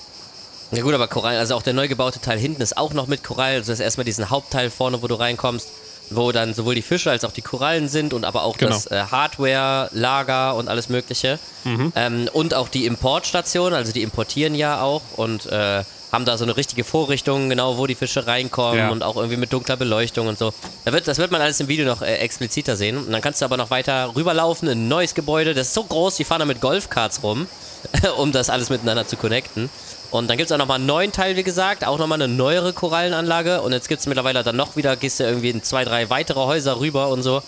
[SPEAKER 3] Ja gut, aber Korallen, also auch der neu gebaute Teil hinten ist auch noch mit Korallen. Also das ist erstmal diesen Hauptteil vorne, wo du reinkommst, wo dann sowohl die Fische als auch die Korallen sind und aber auch
[SPEAKER 2] Genau.
[SPEAKER 3] das äh, Hardware, Lager und alles mögliche. Ähm, und auch die Importstation, also die importieren ja auch und äh, haben da so eine richtige Vorrichtung, genau wo die Fische reinkommen
[SPEAKER 2] Ja.
[SPEAKER 3] und auch irgendwie mit dunkler Beleuchtung und so. Da wird, das wird man alles im Video noch äh, expliziter sehen. Und dann kannst du aber noch weiter rüberlaufen in ein neues Gebäude. Das ist so groß, die fahren da mit Golfkarts rum, um das alles miteinander zu connecten. Und dann gibt es auch nochmal einen neuen Teil, wie gesagt, auch nochmal eine neuere Korallenanlage. Und jetzt gibt es mittlerweile dann noch wieder, gehst du irgendwie in zwei, drei weitere Häuser rüber und so.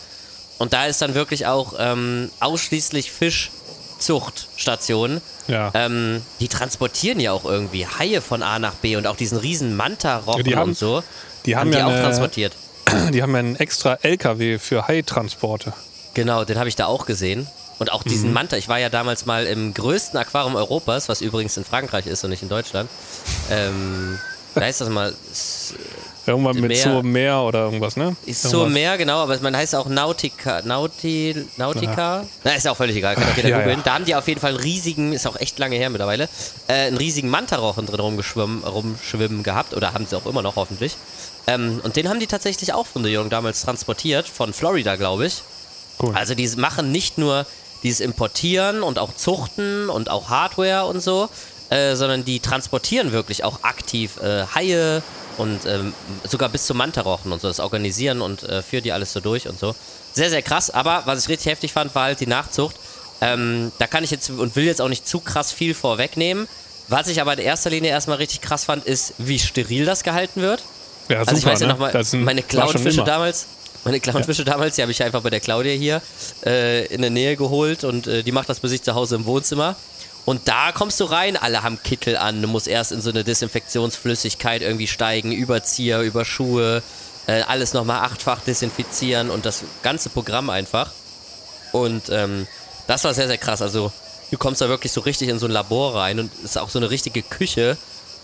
[SPEAKER 3] Und da ist dann wirklich auch ähm, ausschließlich Fischzuchtstation.
[SPEAKER 2] Ja.
[SPEAKER 3] Ähm, die transportieren ja auch irgendwie Haie von A nach B und auch diesen riesen Manta-Rochen
[SPEAKER 2] Ja, haben-
[SPEAKER 3] und so.
[SPEAKER 2] die haben
[SPEAKER 3] die
[SPEAKER 2] ja
[SPEAKER 3] auch
[SPEAKER 2] eine-
[SPEAKER 3] transportiert.
[SPEAKER 2] Die haben ja einen extra LKW für Haitransporte.
[SPEAKER 3] Genau, den habe ich da auch gesehen. Und auch diesen
[SPEAKER 2] Mhm.
[SPEAKER 3] Manta. Ich war ja damals mal im größten Aquarium Europas, was übrigens in Frankreich ist und nicht in Deutschland. Ähm, da heißt das mal
[SPEAKER 2] Irgendwann mit
[SPEAKER 3] Meer.
[SPEAKER 2] so Meer oder irgendwas, ne?
[SPEAKER 3] ist
[SPEAKER 2] Irgendwas.
[SPEAKER 3] mehr, genau, aber man heißt auch Nautica. Nauti, Nautica? Na, ist ja auch völlig egal, kann auch jeder
[SPEAKER 2] Ja,
[SPEAKER 3] googeln.
[SPEAKER 2] ja.
[SPEAKER 3] Da haben die auf jeden Fall einen riesigen, ist auch echt lange her mittlerweile, äh, einen riesigen Mantarochen drin rumgeschwimmen, rumschwimmen gehabt. Oder haben sie auch immer noch hoffentlich. Ähm, und den haben die tatsächlich auch von der Jung damals transportiert, von Florida, glaube ich.
[SPEAKER 2] Cool.
[SPEAKER 3] Also die machen nicht nur dieses Importieren und auch Zuchten und auch Hardware und so, äh, sondern die transportieren wirklich auch aktiv äh, Haie und ähm, sogar bis zum Mantarochen und so, das organisieren und äh, führen die alles so durch und so. Sehr, sehr krass, aber was ich richtig heftig fand, war halt die Nachzucht. Ähm, da kann ich jetzt und will jetzt auch nicht zu krass viel vorwegnehmen. Was ich aber in erster Linie erstmal richtig krass fand, ist, wie steril das gehalten wird.
[SPEAKER 2] ja,
[SPEAKER 3] Also ich
[SPEAKER 2] super,
[SPEAKER 3] weiß ja
[SPEAKER 2] ne?
[SPEAKER 3] noch mal,
[SPEAKER 2] Das sind-
[SPEAKER 3] meine Clownfische damals, meine Clownfische damals, die habe ich einfach bei der Claudia hier äh, in der Nähe geholt und äh, die macht das bei sich zu Hause im Wohnzimmer. Und da kommst du rein, alle haben Kittel an, du musst erst in so eine Desinfektionsflüssigkeit irgendwie steigen, Überzieher, über Schuhe, äh, alles nochmal achtfach desinfizieren und das ganze Programm einfach. Und ähm, das war sehr, sehr krass. Also du kommst da wirklich so richtig in so ein Labor rein und es ist auch so eine richtige Küche,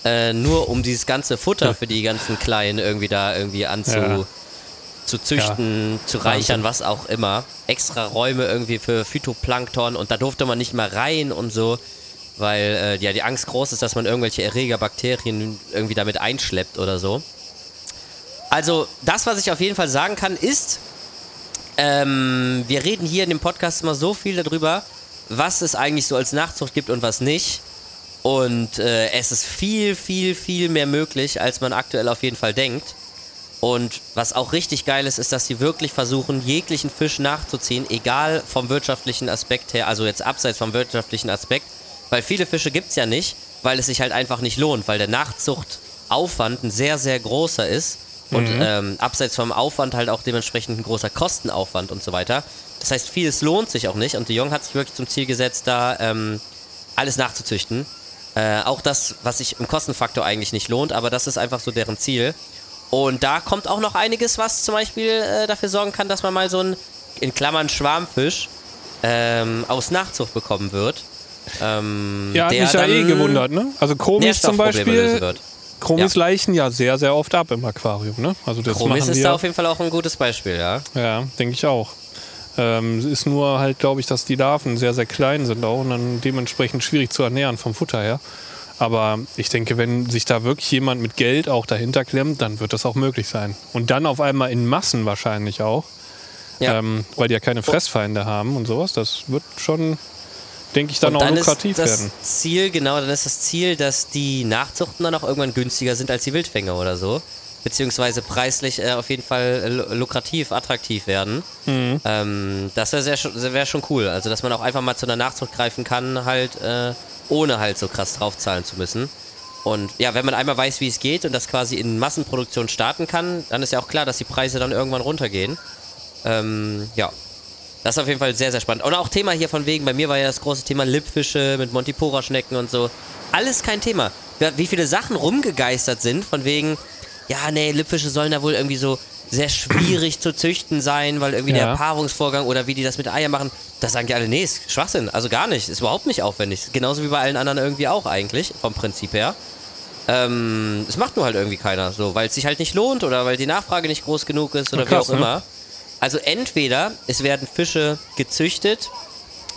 [SPEAKER 3] äh, nur um dieses ganze Futter für die ganzen Kleinen irgendwie da irgendwie anzu,
[SPEAKER 2] Ja.
[SPEAKER 3] Zu züchten, zu reichern, was auch immer. Extra Räume irgendwie für Phytoplankton und da durfte man nicht mal rein und so, weil äh, ja die Angst groß ist, dass man irgendwelche Erreger, Bakterien irgendwie damit einschleppt oder so. Also das, was ich auf jeden Fall sagen kann, ist, ähm, wir reden hier in dem Podcast immer so viel darüber, was es eigentlich so als Nachzucht gibt und was nicht. Und äh, es ist viel, viel, viel mehr möglich, als man aktuell auf jeden Fall denkt. Und was auch richtig geil ist, ist, dass sie wirklich versuchen, jeglichen Fisch nachzuziehen, egal vom wirtschaftlichen Aspekt her, also jetzt abseits vom wirtschaftlichen Aspekt, weil viele Fische gibt es ja nicht, weil es sich halt einfach nicht lohnt, weil der Nachzuchtaufwand ein sehr, sehr großer ist und ähm, abseits vom Aufwand halt auch dementsprechend ein großer Kostenaufwand und so weiter. Das heißt, vieles lohnt sich auch nicht und de Jong hat sich wirklich zum Ziel gesetzt, da ähm, alles nachzuzüchten. Äh, auch das, was sich im Kostenfaktor eigentlich nicht lohnt, aber das ist einfach so deren Ziel. Und da kommt auch noch einiges, was zum Beispiel äh, dafür sorgen kann, dass man mal so einen, in Klammern, Schwarmfisch ähm, aus Nachzucht bekommen wird. Ähm,
[SPEAKER 2] Ja, hat mich ja eh gewundert, ne? Also Chromis zum Beispiel. Chromis leichen ja sehr, sehr oft ab im Aquarium. Ne? Also das
[SPEAKER 3] Chromis ist da auf jeden Fall auch ein gutes Beispiel, ja.
[SPEAKER 2] Ja, denke ich auch. Ähm, es ist nur halt, glaube ich, dass die Larven sehr, sehr klein sind auch und dann dementsprechend schwierig zu ernähren vom Futter her. Aber ich denke, wenn sich da wirklich jemand mit Geld auch dahinter klemmt, dann wird das auch möglich sein. Und dann auf einmal in Massen wahrscheinlich auch,
[SPEAKER 3] Ja.
[SPEAKER 2] ähm, weil die ja keine Fressfeinde haben und sowas. Das wird schon, denke ich, dann,
[SPEAKER 3] Und
[SPEAKER 2] auch
[SPEAKER 3] dann
[SPEAKER 2] lukrativ
[SPEAKER 3] ist das
[SPEAKER 2] werden.
[SPEAKER 3] Ziel, genau, dann ist das Ziel, dass die Nachzuchten dann auch irgendwann günstiger sind als die Wildfänge oder so. Beziehungsweise preislich äh, auf jeden Fall äh, lu- lukrativ, attraktiv werden.
[SPEAKER 2] Mhm.
[SPEAKER 3] Ähm, das wäre wär schon cool. Also, dass man auch einfach mal zu einer Nachzucht greifen kann, halt, äh, ohne halt so krass draufzahlen zu müssen. Und ja, wenn man einmal weiß, wie es geht und das quasi in Massenproduktion starten kann, dann ist ja auch klar, dass die Preise dann irgendwann runtergehen. Ähm, ja, das ist auf jeden Fall sehr, sehr spannend. Und auch Thema hier von wegen, bei mir war ja das große Thema Lippfische mit Montipora-Schnecken und so. Alles kein Thema. Wie viele Sachen rumgegeistert sind, von wegen, ja, nee, Lippfische sollen da wohl irgendwie so sehr schwierig zu züchten sein, weil irgendwie
[SPEAKER 2] Ja.
[SPEAKER 3] der Paarungsvorgang oder wie die das mit Eier machen, da sagen die alle, nee, ist Schwachsinn. Also gar nicht. Ist überhaupt nicht aufwendig. Genauso wie bei allen anderen irgendwie auch eigentlich, vom Prinzip her. Ähm, es macht nur halt irgendwie keiner, so, weil es sich halt nicht lohnt oder weil die Nachfrage nicht groß genug ist oder
[SPEAKER 2] Na krass,
[SPEAKER 3] wie auch
[SPEAKER 2] ne?
[SPEAKER 3] immer. Also entweder es werden Fische gezüchtet,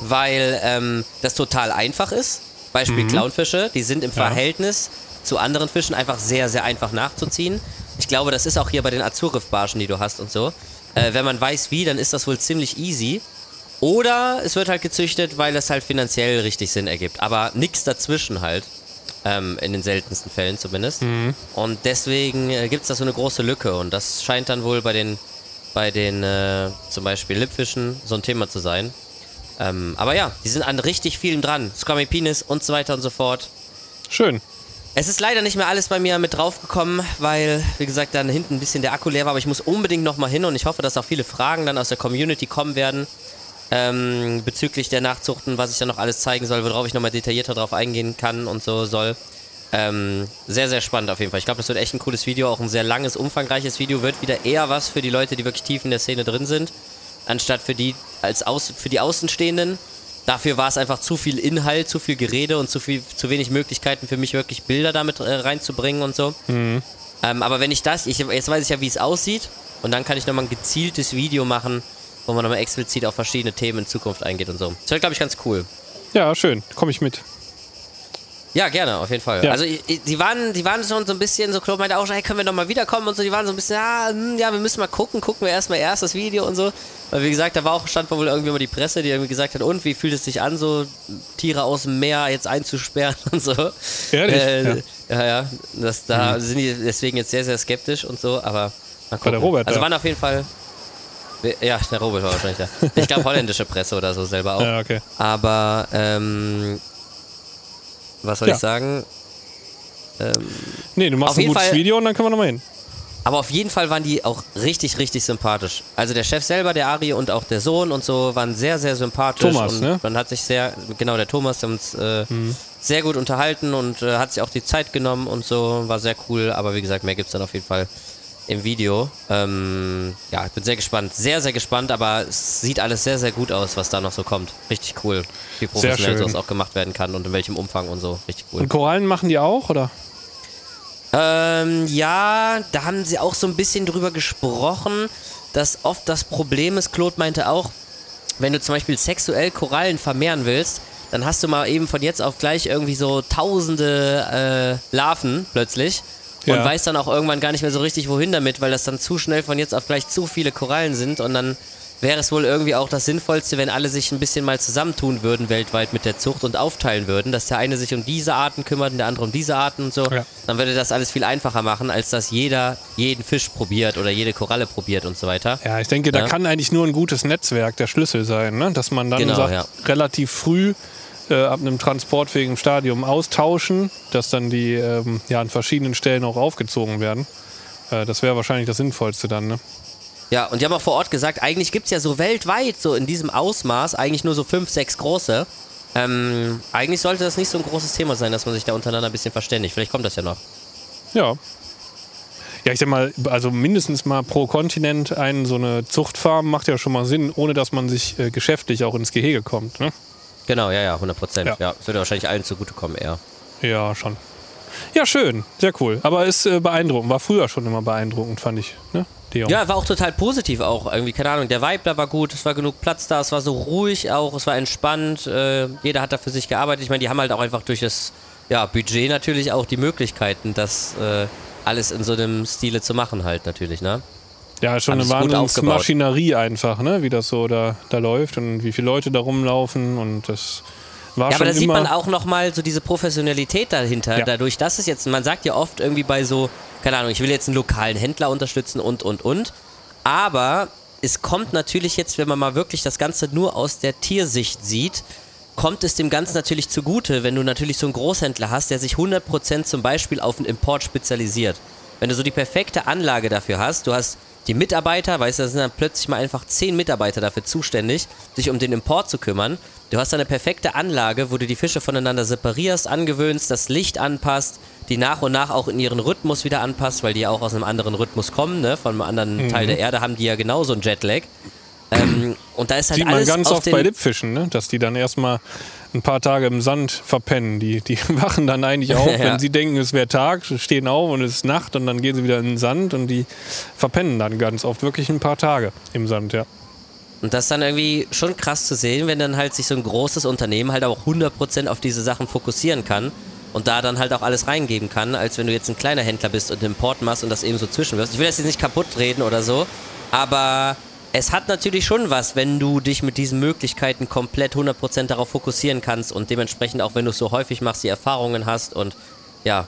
[SPEAKER 3] weil ähm, das total einfach ist. Beispiel Clownfische, die sind im
[SPEAKER 2] Mhm. Ja.
[SPEAKER 3] Verhältnis zu anderen Fischen einfach sehr, sehr einfach nachzuziehen. Ich glaube, das ist auch hier bei den Azurriff-Barschen, die du hast und so. Äh, wenn man weiß wie, dann ist das wohl ziemlich easy. Oder es wird halt gezüchtet, weil es halt finanziell richtig Sinn ergibt. Aber nichts dazwischen halt. Ähm, in den seltensten Fällen zumindest. Und deswegen äh, gibt es da so eine große Lücke. Und das scheint dann wohl bei den, bei den äh, zum Beispiel Lippfischen so ein Thema zu sein. Ähm, aber ja, die sind an richtig vielen dran. Scrummy Penis und so weiter und so fort.
[SPEAKER 2] Schön.
[SPEAKER 3] Es ist leider nicht mehr alles bei mir mit draufgekommen, weil, wie gesagt, dann hinten ein bisschen der Akku leer war. Aber ich muss unbedingt nochmal hin und ich hoffe, dass auch viele Fragen dann aus der Community kommen werden ähm, bezüglich der Nachzuchten, was ich dann noch alles zeigen soll, worauf ich nochmal detaillierter drauf eingehen kann und so soll. Ähm, sehr, sehr spannend auf jeden Fall. Ich glaube, das wird echt ein cooles Video, auch ein sehr langes, umfangreiches Video. Wird wieder eher was für die Leute, die wirklich tief in der Szene drin sind, anstatt für die als Aus für die Außenstehenden. Dafür war es einfach zu viel Inhalt, zu viel Gerede und zu viel, zu wenig Möglichkeiten für mich wirklich Bilder damit äh, reinzubringen und so. Ähm, aber wenn ich das, ich, jetzt weiß ich ja, wie es aussieht und dann kann ich nochmal ein gezieltes Video machen, wo man nochmal explizit auf verschiedene Themen in Zukunft eingeht und so. Das wird, glaube ich, ganz cool.
[SPEAKER 2] Ja, schön. Komme ich mit.
[SPEAKER 3] Ja, gerne, auf jeden Fall.
[SPEAKER 2] Ja.
[SPEAKER 3] Also die waren, die waren schon so ein bisschen, so Claude meinte auch schon, hey, können wir noch mal wiederkommen und so, die waren so ein bisschen, ja, hm, ja, wir müssen mal gucken, gucken wir erstmal erst das Video und so. Weil wie gesagt, da war auch, stand wohl irgendwie mal die Presse, die irgendwie gesagt hat, und wie fühlt es sich an, so Tiere aus dem Meer jetzt einzusperren und so.
[SPEAKER 2] Ehrlich?
[SPEAKER 3] Äh,
[SPEAKER 2] Ja.
[SPEAKER 3] ja. ja, Das, da sind die deswegen jetzt sehr, sehr skeptisch und so, aber mal gucken.
[SPEAKER 2] der Robert
[SPEAKER 3] Also
[SPEAKER 2] da?
[SPEAKER 3] waren auf jeden Fall, ja, der Robert war wahrscheinlich da. Ich glaube holländische Presse oder so selber auch.
[SPEAKER 2] Ja, okay.
[SPEAKER 3] Aber, ähm, was soll
[SPEAKER 2] Ja.
[SPEAKER 3] ich sagen? Ähm,
[SPEAKER 2] Nee, du machst ein gutes
[SPEAKER 3] Fall-
[SPEAKER 2] Video und dann können wir nochmal hin.
[SPEAKER 3] aber auf jeden Fall waren die auch richtig, richtig sympathisch. Also der Chef selber, der Ari und auch der Sohn und so waren sehr, sehr sympathisch.
[SPEAKER 2] Thomas,
[SPEAKER 3] und
[SPEAKER 2] ne?
[SPEAKER 3] Man hat sich sehr, genau, der Thomas, der uns äh, sehr gut unterhalten und äh, hat sich auch die Zeit genommen und so, war sehr cool. Aber wie gesagt, mehr gibt es dann auf jeden Fall im Video. Ähm, ja, ich bin sehr gespannt. Sehr, sehr gespannt, aber es sieht alles sehr, sehr gut aus, was da noch so kommt. Richtig cool. Wie professionell sowas auch gemacht werden kann und in welchem Umfang und so. Richtig cool.
[SPEAKER 2] Und Korallen machen die auch, oder?
[SPEAKER 3] Ähm, ja, da haben sie auch so ein bisschen drüber gesprochen, dass oft das Problem ist, Claude meinte auch, wenn du zum Beispiel sexuell Korallen vermehren willst, dann hast du mal eben von jetzt auf gleich irgendwie so tausende äh, Larven plötzlich und
[SPEAKER 2] Ja.
[SPEAKER 3] weißt dann auch irgendwann gar nicht mehr so richtig, wohin damit, weil das dann zu schnell von jetzt auf gleich zu viele Korallen sind und dann wäre es wohl irgendwie auch das Sinnvollste, wenn alle sich ein bisschen mal zusammentun würden weltweit mit der Zucht und aufteilen würden, dass der eine sich um diese Arten kümmert und der andere um diese Arten und so.
[SPEAKER 2] Ja.
[SPEAKER 3] Dann würde das alles viel einfacher machen, als dass jeder jeden Fisch probiert oder jede Koralle probiert und so weiter.
[SPEAKER 2] Ja, ich denke, da
[SPEAKER 3] Ja.
[SPEAKER 2] kann eigentlich nur ein gutes Netzwerk der Schlüssel sein, ne? dass man dann
[SPEAKER 3] Genau,
[SPEAKER 2] sagt,
[SPEAKER 3] ja.
[SPEAKER 2] relativ früh äh, ab einem transportfähigen Stadium austauschen, dass dann die ähm, ja, an verschiedenen Stellen auch aufgezogen werden. Äh, das wäre wahrscheinlich das Sinnvollste dann. Ne?
[SPEAKER 3] Ja, und die haben auch vor Ort gesagt, eigentlich gibt es ja so weltweit, so in diesem Ausmaß, eigentlich nur so fünf, sechs große. Ähm, eigentlich sollte das nicht so ein großes Thema sein, dass man sich da untereinander ein bisschen verständigt. Vielleicht kommt das ja noch.
[SPEAKER 2] Ja. Ja, ich sag mal, also mindestens mal pro Kontinent eine so eine Zuchtfarm macht ja schon mal Sinn, ohne dass man sich äh, geschäftlich auch ins Gehege kommt. Ne?
[SPEAKER 3] Genau, ja, ja, 100 Prozent.
[SPEAKER 2] Ja.
[SPEAKER 3] Ja. das würde wahrscheinlich allen zugutekommen eher.
[SPEAKER 2] Ja, schon. Ja, schön, sehr cool. Aber ist äh, beeindruckend, war früher schon immer beeindruckend, fand ich. Ne?
[SPEAKER 3] Ja, war auch total positiv auch. Irgendwie, keine Ahnung, der Vibe da war gut, es war genug Platz da, es war so ruhig auch, es war entspannt. Äh, jeder hat da für sich gearbeitet. Ich meine, die haben halt auch einfach durch das ja, Budget natürlich auch die Möglichkeiten, das äh, alles in so einem Stile zu machen halt natürlich, ne?
[SPEAKER 2] Ja, schon eine Wahnsinnsmaschinerie einfach, ne? wie das so da, da läuft und wie viele Leute da rumlaufen und das war
[SPEAKER 3] ja,
[SPEAKER 2] schon
[SPEAKER 3] aber da sieht man auch nochmal so diese Professionalität dahinter, ja. dadurch, dass es jetzt, man sagt ja oft irgendwie bei so, keine Ahnung, ich will jetzt einen lokalen Händler unterstützen und, und, und, aber es kommt natürlich jetzt, wenn man mal wirklich das Ganze nur aus der Tiersicht sieht, kommt es dem Ganzen natürlich zugute, wenn du natürlich so einen Großhändler hast, der sich 100% zum Beispiel auf den Import spezialisiert. Wenn du so die perfekte Anlage dafür hast, du hast die Mitarbeiter, weißt du, da sind dann plötzlich mal einfach zehn Mitarbeiter dafür zuständig, sich um den Import zu kümmern. Du hast eine perfekte Anlage, wo du die Fische voneinander separierst, angewöhnst, das Licht anpasst, die nach und nach auch in ihren Rhythmus wieder anpasst, weil die ja auch aus einem anderen Rhythmus kommen, ne? Von einem anderen mhm. Teil der Erde haben die ja genauso einen Jetlag. Ähm, und da ist halt
[SPEAKER 2] Sieht man ganz oft bei Lippfischen, ne? dass die dann erstmal ein paar Tage im Sand verpennen. Die, die wachen dann eigentlich auf, ja. wenn sie denken, es wäre Tag, stehen auf und es ist Nacht und dann gehen sie wieder in den Sand und die verpennen dann ganz oft wirklich ein paar Tage im Sand, ja.
[SPEAKER 3] Und das ist dann irgendwie schon krass zu sehen, wenn dann halt sich so ein großes Unternehmen halt auch 100% auf diese Sachen fokussieren kann und da dann halt auch alles reingeben kann, als wenn du jetzt ein kleiner Händler bist und Import machst und das eben so zwischenwirfst. Ich will das jetzt nicht kaputt reden oder so, aber es hat natürlich schon was, wenn du dich mit diesen Möglichkeiten komplett 100% darauf fokussieren kannst und dementsprechend auch, wenn du es so häufig machst, die Erfahrungen hast und ja,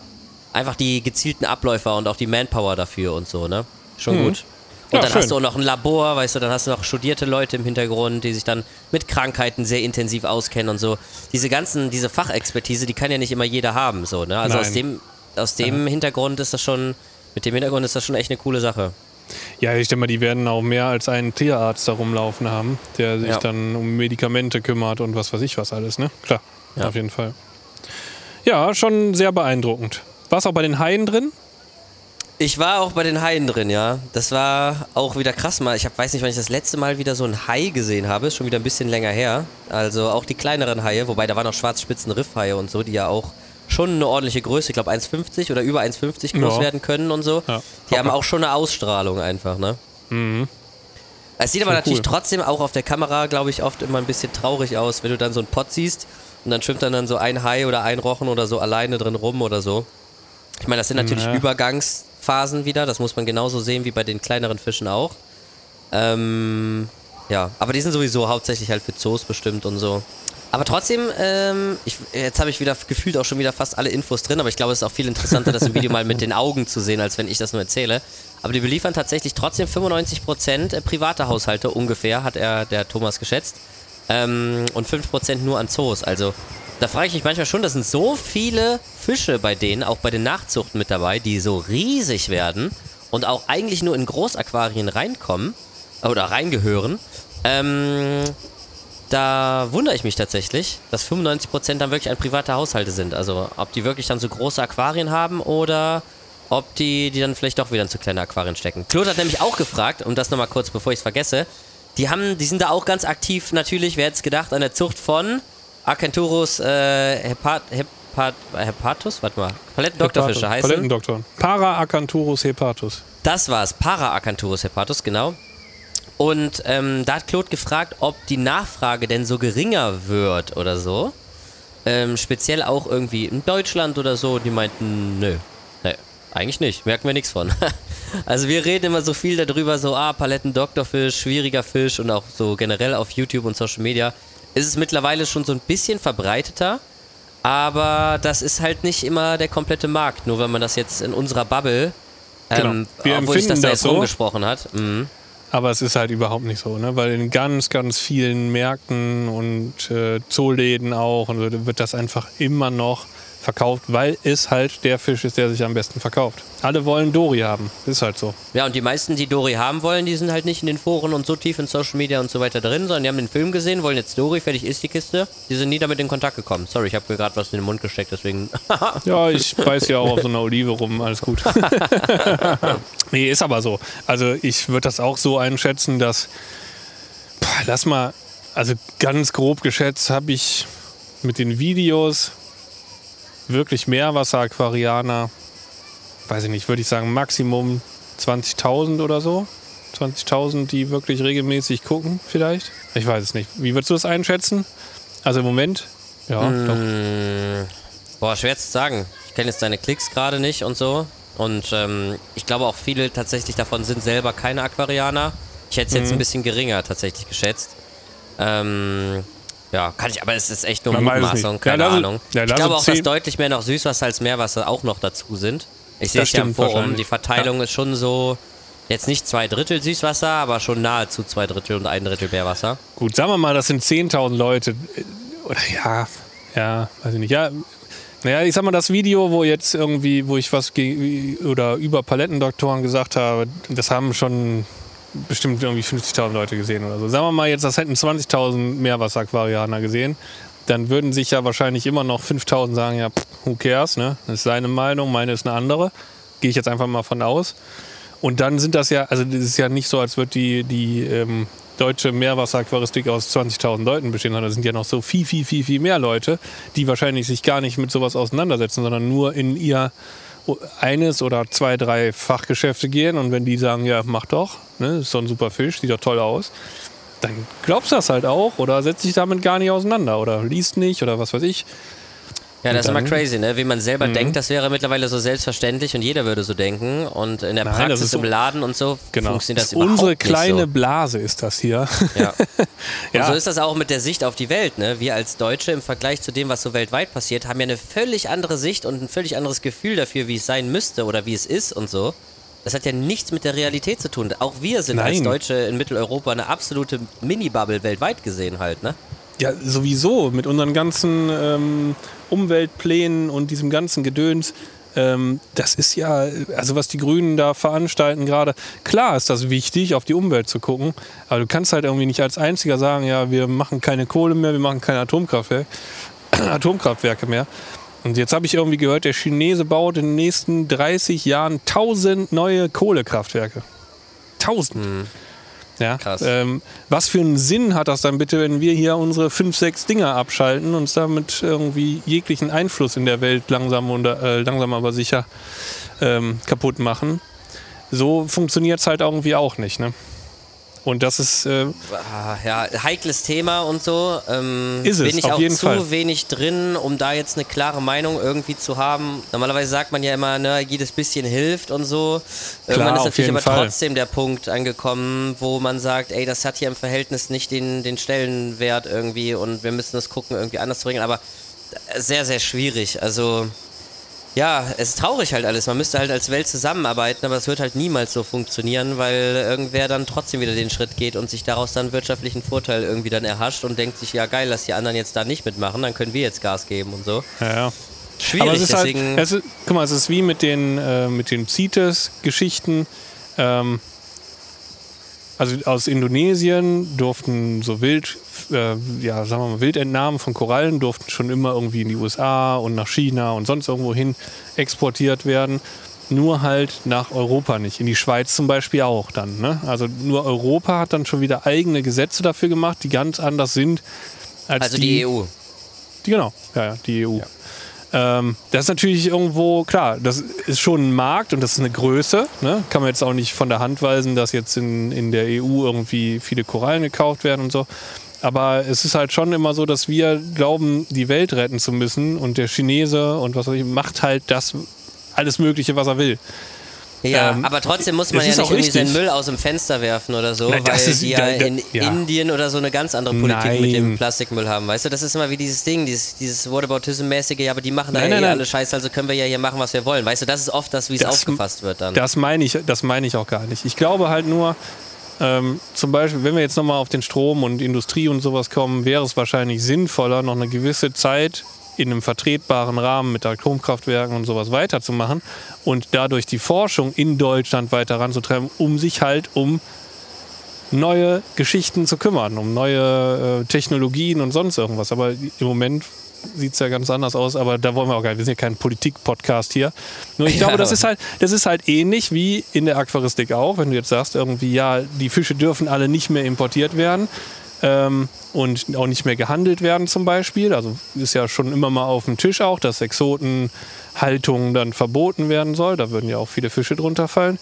[SPEAKER 3] einfach die gezielten Abläufe und auch die Manpower dafür und so, ne? Schon mhm. gut. Und ja, dann schön. hast du auch noch ein Labor, weißt du, dann hast du noch studierte Leute im Hintergrund, die sich dann mit Krankheiten sehr intensiv auskennen und so. Diese ganzen, diese Fachexpertise, die kann ja nicht immer jeder haben, so, ne? Also Nein. aus dem, aus dem ja. Hintergrund ist das schon, mit dem Hintergrund ist das schon echt eine coole Sache.
[SPEAKER 2] Ja, ich denke mal, die werden auch mehr als einen Tierarzt da rumlaufen haben, der sich ja. dann um Medikamente kümmert und was weiß ich was alles, ne? Klar, ja. auf jeden Fall. Ja, schon sehr beeindruckend. Warst auch bei den Haien drin?
[SPEAKER 3] Ich war auch bei den Haien drin, ja. Das war auch wieder krass mal. Ich hab, weiß nicht, wann ich das letzte Mal wieder so ein Hai gesehen habe. Ist schon wieder ein bisschen länger her. Also auch die kleineren Haie, wobei da waren auch schwarzspitzen Riffhaie und so, die ja auch schon eine ordentliche Größe, ich glaube 1,50 oder über 1,50 groß ja. werden können und so. Ja. Die haben auch schon eine Ausstrahlung einfach, ne? Mhm. Es sieht aber natürlich cool. trotzdem auch auf der Kamera, glaube ich, oft immer ein bisschen traurig aus, wenn du dann so einen Pott siehst und dann schwimmt dann, dann so ein Hai oder ein Rochen oder so alleine drin rum oder so. Ich meine, das sind natürlich ja. Übergangsphasen wieder, das muss man genauso sehen wie bei den kleineren Fischen auch. Ähm, ja, aber die sind sowieso hauptsächlich halt für Zoos bestimmt und so. Aber trotzdem, ähm, ich, jetzt habe ich wieder gefühlt auch schon wieder fast alle Infos drin, aber ich glaube, es ist auch viel interessanter, das im Video mal mit den Augen zu sehen, als wenn ich das nur erzähle. Aber die beliefern tatsächlich trotzdem 95% äh, private Haushalte ungefähr, hat er der Thomas geschätzt. Ähm, und 5% nur an Zoos. Also da frage ich mich manchmal schon, da sind so viele Fische bei denen, auch bei den Nachzuchten mit dabei, die so riesig werden und auch eigentlich nur in Großaquarien reinkommen oder reingehören. Ähm, da wundere ich mich tatsächlich, dass 95% dann wirklich ein private Haushalte sind. Also ob die wirklich dann so große Aquarien haben oder ob die, die dann vielleicht doch wieder in zu kleine Aquarien stecken. Claude hat nämlich auch gefragt, um das nochmal kurz, bevor ich es vergesse, die haben, die sind da auch ganz aktiv natürlich, wer hätte es gedacht, an der Zucht von Acanthurus äh, Hepat, Hepat, Hepatus? Warte mal. Palettendoktorfische heißen.
[SPEAKER 2] Palettendoktor. Para-Acanthurus hepatus.
[SPEAKER 3] Das war's. Para-Acanthurus hepatus, genau. Und ähm, da hat Claude gefragt, ob die Nachfrage denn so geringer wird oder so. Ähm, speziell auch irgendwie in Deutschland oder so. Die meinten, nö, nö, eigentlich nicht. Merken wir nichts von. also wir reden immer so viel darüber, so, ah, Paletten Doktorfisch, schwieriger Fisch und auch so generell auf YouTube und Social Media ist es mittlerweile schon so ein bisschen verbreiteter. Aber das ist halt nicht immer der komplette Markt. Nur wenn man das jetzt in unserer Bubble,
[SPEAKER 2] genau. ähm, wir obwohl sich das da jetzt so.
[SPEAKER 3] rumgesprochen hat.
[SPEAKER 2] Mhm. Aber es ist halt überhaupt nicht so, ne? weil in ganz, ganz vielen Märkten und äh, Zooläden auch und so wird das einfach immer noch verkauft, weil es halt der Fisch ist, der sich am besten verkauft. Alle wollen Dori haben. Ist halt so.
[SPEAKER 3] Ja, und die meisten, die Dori haben wollen, die sind halt nicht in den Foren und so tief in Social Media und so weiter drin, sondern die haben den Film gesehen, wollen jetzt Dori, fertig ist die Kiste. Die sind nie damit in Kontakt gekommen. Sorry, ich habe mir gerade was in den Mund gesteckt, deswegen.
[SPEAKER 2] ja, ich beiß ja auch auf so einer Olive rum, alles gut. nee, ist aber so. Also ich würde das auch so einschätzen, dass. Boah, lass mal, also ganz grob geschätzt habe ich mit den Videos wirklich Meerwasser-Aquarianer, weiß ich nicht, würde ich sagen Maximum 20.000 oder so. 20.000, die wirklich regelmäßig gucken, vielleicht. Ich weiß es nicht. Wie würdest du das einschätzen? Also im Moment, ja,
[SPEAKER 3] Mm.
[SPEAKER 2] doch.
[SPEAKER 3] Boah, schwer zu sagen. Ich kenne jetzt deine Klicks gerade nicht und so. Und ähm, ich glaube auch viele tatsächlich davon sind selber keine Aquarianer. Ich hätte es
[SPEAKER 2] Mhm.
[SPEAKER 3] jetzt ein bisschen geringer tatsächlich geschätzt. Ähm, ja, kann ich, aber es ist echt nur Mutmaßung, keine
[SPEAKER 2] Ja,
[SPEAKER 3] Ahnung.
[SPEAKER 2] ja,
[SPEAKER 3] ich glaube auch, dass deutlich mehr noch Süßwasser als Meerwasser auch noch dazu sind. Ich sehe es ja im Forum. Die Verteilung ist schon so, jetzt nicht zwei Drittel Süßwasser, aber schon nahezu zwei Drittel und ein Drittel Meerwasser.
[SPEAKER 2] Gut, sagen wir mal, das sind 10.000 Leute. Oder ja, ja, weiß ich nicht. Ja, naja, ich sag mal, das Video, wo jetzt irgendwie, wo ich was oder über Palettendoktoren gesagt habe, das haben schon bestimmt irgendwie 50.000 Leute gesehen oder so. Sagen wir mal jetzt, das hätten 20.000 Meerwasseraquarianer gesehen. Dann würden sich ja wahrscheinlich immer noch 5.000 sagen, ja, who cares, ne? Das ist seine Meinung, meine ist eine andere. Gehe ich jetzt einfach mal von aus. Und dann sind das ja, also das ist ja nicht so, als würde die, die ähm, deutsche Meerwasseraquaristik aus 20.000 Leuten bestehen, sondern es sind ja noch so viel, viel, viel, viel mehr Leute, die wahrscheinlich sich gar nicht mit sowas auseinandersetzen, sondern nur in ihr eines oder zwei, drei Fachgeschäfte gehen und wenn die sagen, ja, mach doch, ne, ist so ein super Fisch, sieht doch toll aus, dann glaubst du das halt auch oder setzt dich damit gar nicht auseinander oder liest nicht oder was weiß ich.
[SPEAKER 3] Ja, das ist
[SPEAKER 2] Und
[SPEAKER 3] immer crazy, ne? Wie man selber
[SPEAKER 2] Mhm.
[SPEAKER 3] denkt, das wäre mittlerweile so selbstverständlich und jeder würde so denken. Und in der
[SPEAKER 2] Nein, das
[SPEAKER 3] Praxis im Laden und so
[SPEAKER 2] Genau.
[SPEAKER 3] funktioniert das
[SPEAKER 2] ist
[SPEAKER 3] überhaupt
[SPEAKER 2] unsere kleine
[SPEAKER 3] so.
[SPEAKER 2] Blase ist das hier.
[SPEAKER 3] Ja. Und
[SPEAKER 2] Ja.
[SPEAKER 3] so ist das auch mit der Sicht auf die Welt. Ne? Wir als Deutsche im Vergleich zu dem, was so weltweit passiert, haben ja eine völlig andere Sicht und ein völlig anderes Gefühl dafür, wie es sein müsste oder wie es ist und so. Das hat ja nichts mit der Realität zu tun. Auch wir sind als
[SPEAKER 2] Nein.
[SPEAKER 3] Deutsche in Mitteleuropa eine absolute Mini-Bubble weltweit gesehen halt. Ne?
[SPEAKER 2] Ja, sowieso. Mit unseren ganzen ähm, Umweltplänen und diesem ganzen Gedöns. Ähm, das ist ja, also was die Grünen da veranstalten gerade, klar ist das wichtig, auf die Umwelt zu gucken, aber du kannst halt irgendwie nicht als Einziger sagen, ja, wir machen keine Kohle mehr, wir machen keine Atomkraftwerke, Atomkraftwerke mehr. Und jetzt habe ich irgendwie gehört, der Chinese baut in den nächsten 30 Jahren 1000 neue Kohlekraftwerke. 1000. Ja,
[SPEAKER 3] Krass.
[SPEAKER 2] Ähm, was für einen Sinn hat das dann bitte, wenn wir hier unsere fünf, sechs Dinger abschalten und uns damit irgendwie jeglichen Einfluss in der Welt langsam, und, äh, langsam aber sicher ähm, kaputt machen? So funktioniert es halt irgendwie auch nicht. Ne? Und das ist, äh,
[SPEAKER 3] ja, heikles Thema und so. Ähm,
[SPEAKER 2] Ist es,
[SPEAKER 3] bin ich
[SPEAKER 2] auf
[SPEAKER 3] auch
[SPEAKER 2] jeden
[SPEAKER 3] zu
[SPEAKER 2] Fall.
[SPEAKER 3] wenig drin, um da jetzt eine klare Meinung irgendwie zu haben. Normalerweise sagt man ja immer, ne, jedes bisschen hilft und so. Irgendwann ist natürlich aber
[SPEAKER 2] Fall.
[SPEAKER 3] trotzdem der Punkt angekommen, wo man sagt, ey, das hat hier im Verhältnis nicht den, den Stellenwert irgendwie und wir müssen das gucken, irgendwie anders zu bringen. Aber sehr, sehr schwierig. Also. Ja, es ist traurig halt alles. Man müsste halt als Welt zusammenarbeiten, aber es wird halt niemals so funktionieren, weil irgendwer dann trotzdem wieder den Schritt geht und sich daraus dann wirtschaftlichen Vorteil irgendwie dann erhascht und denkt sich, ja geil, dass die anderen jetzt da nicht mitmachen, dann können wir jetzt Gas geben und so.
[SPEAKER 2] ja, ja.
[SPEAKER 3] Schwierig,
[SPEAKER 2] Aber es ist
[SPEAKER 3] deswegen.
[SPEAKER 2] halt, es ist, guck mal, es ist wie mit den, äh, mit den CITES-Geschichten. Ähm, also aus Indonesien durften so Wild, äh, ja, sagen wir mal, Wildentnahmen von Korallen durften schon immer irgendwie in die USA und nach China und sonst irgendwo hin exportiert werden. Nur halt nach Europa nicht. In die Schweiz zum Beispiel auch dann. Ne? Also nur Europa hat dann schon wieder eigene Gesetze dafür gemacht, die ganz anders sind als
[SPEAKER 3] also die EU.
[SPEAKER 2] die, genau, ja, ja, die EU. Ähm, das ist natürlich irgendwo, klar, das ist schon ein Markt und das ist eine Größe. Ne? Kann man jetzt auch nicht von der Hand weisen, dass jetzt in, in der EU irgendwie viele Korallen gekauft werden und so. Aber es ist halt schon immer so, dass wir glauben, die Welt retten zu müssen und der Chinese und was weiß ich, macht halt das alles Mögliche, was er will.
[SPEAKER 3] Ja,
[SPEAKER 2] Ähm,
[SPEAKER 3] aber trotzdem muss man ja nicht irgendwie seinen
[SPEAKER 2] richtig.
[SPEAKER 3] Müll aus dem Fenster werfen oder so,
[SPEAKER 2] Nein,
[SPEAKER 3] weil
[SPEAKER 2] ist-
[SPEAKER 3] die ja,
[SPEAKER 2] da- da-
[SPEAKER 3] in
[SPEAKER 2] ja.
[SPEAKER 3] Indien oder so eine ganz andere Politik mit dem
[SPEAKER 2] Nein.
[SPEAKER 3] Plastikmüll haben. Weißt du, das ist immer wie dieses Ding, dieses, dieses Whataboutism-mäßige, ja, aber die machen da
[SPEAKER 2] Nein,
[SPEAKER 3] ja
[SPEAKER 2] nein,
[SPEAKER 3] eh
[SPEAKER 2] nein.
[SPEAKER 3] alle Scheiße, also können wir ja hier machen, was wir wollen. Weißt du, das ist oft das, wie es aufgefasst wird dann.
[SPEAKER 2] Das meine ich, das meine ich auch gar nicht. Ich glaube halt nur, ähm, zum Beispiel, wenn wir jetzt nochmal auf den Strom und Industrie und sowas kommen, wäre es wahrscheinlich sinnvoller, noch eine gewisse Zeit in einem vertretbaren Rahmen mit Atomkraftwerken und sowas weiterzumachen und dadurch die Forschung in Deutschland weiter ranzutreiben, um sich halt um neue Geschichten zu kümmern, um neue äh, Technologien und sonst irgendwas. Aber im Moment sieht es ja ganz anders aus, aber da wollen wir auch gar nicht. Wir sind ja kein Politik-Podcast hier. Nur ich
[SPEAKER 3] Ja,
[SPEAKER 2] glaube, das ist halt, das ist halt ähnlich wie in der Aquaristik auch, wenn du jetzt sagst, irgendwie, ja, die Fische dürfen alle nicht mehr importiert werden. ähm, und auch nicht mehr gehandelt werden zum Beispiel. Also ist ja schon immer mal auf dem Tisch auch, dass Exotenhaltung dann verboten werden soll. Da würden ja auch viele Fische drunter fallen.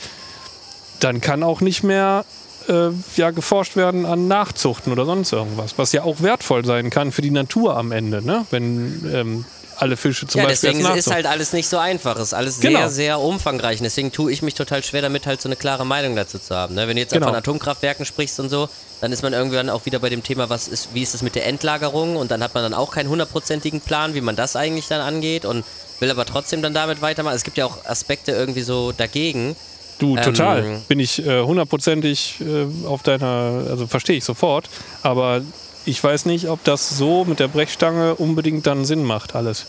[SPEAKER 2] Dann kann auch nicht mehr äh, ja, geforscht werden an Nachzuchten oder sonst irgendwas, was ja auch wertvoll sein kann für die Natur am Ende, ne? wenn ähm, alle Fische zum
[SPEAKER 3] ja,
[SPEAKER 2] Beispiel
[SPEAKER 3] deswegen ist halt alles nicht so einfach. Es ist alles
[SPEAKER 2] Genau.
[SPEAKER 3] sehr, sehr umfangreich. Und deswegen tue ich mich total schwer damit, halt so eine klare Meinung dazu zu haben. Ne? Wenn du jetzt
[SPEAKER 2] Genau.
[SPEAKER 3] von Atomkraftwerken sprichst und so, dann ist man irgendwann auch wieder bei dem Thema, was ist, wie ist es mit der Endlagerung? Und dann hat man dann auch keinen hundertprozentigen Plan, wie man das eigentlich dann angeht und will aber trotzdem dann damit weitermachen. Es gibt ja auch Aspekte irgendwie so dagegen.
[SPEAKER 2] Du,
[SPEAKER 3] Ähm,
[SPEAKER 2] total. Bin ich äh, hundertprozentig äh, auf deiner, also verstehe ich sofort. Aber ich weiß nicht, ob das so mit der Brechstange unbedingt dann Sinn macht, alles.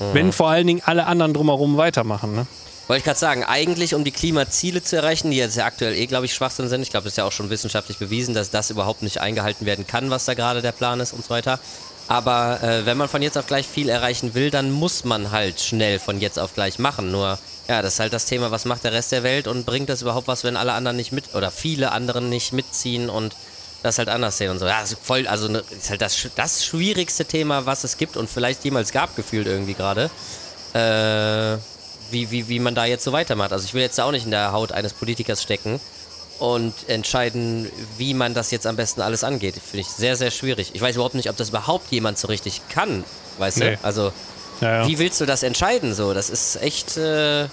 [SPEAKER 3] Mhm.
[SPEAKER 2] Wenn vor allen Dingen alle anderen drumherum weitermachen. Ne?
[SPEAKER 3] Wollte ich gerade sagen, eigentlich um die Klimaziele zu erreichen, die jetzt ja aktuell eh, glaube ich, Schwachsinn sind. Ich glaube, das ist ja auch schon wissenschaftlich bewiesen, dass das überhaupt nicht eingehalten werden kann, was da gerade der Plan ist und so weiter. Aber äh, wenn man von jetzt auf gleich viel erreichen will, dann muss man halt schnell von jetzt auf gleich machen. Nur, ja, das ist halt das Thema, was macht der Rest der Welt und bringt das überhaupt was, wenn alle anderen nicht mit oder viele anderen nicht mitziehen und das halt anders sehen und so. Ja, ist voll, also ne, ist halt das, das schwierigste Thema, was es gibt und vielleicht jemals gab, gefühlt irgendwie gerade äh, wie, wie, wie man da jetzt so weitermacht. Also ich will jetzt auch nicht in der Haut eines Politikers stecken und entscheiden, wie man das jetzt am besten alles angeht. Finde ich sehr, sehr schwierig. Ich weiß überhaupt nicht, ob das überhaupt jemand so richtig kann, weißt
[SPEAKER 2] Nee.
[SPEAKER 3] du? Also
[SPEAKER 2] Ja, ja.
[SPEAKER 3] wie willst du das entscheiden so? Das ist echt, äh,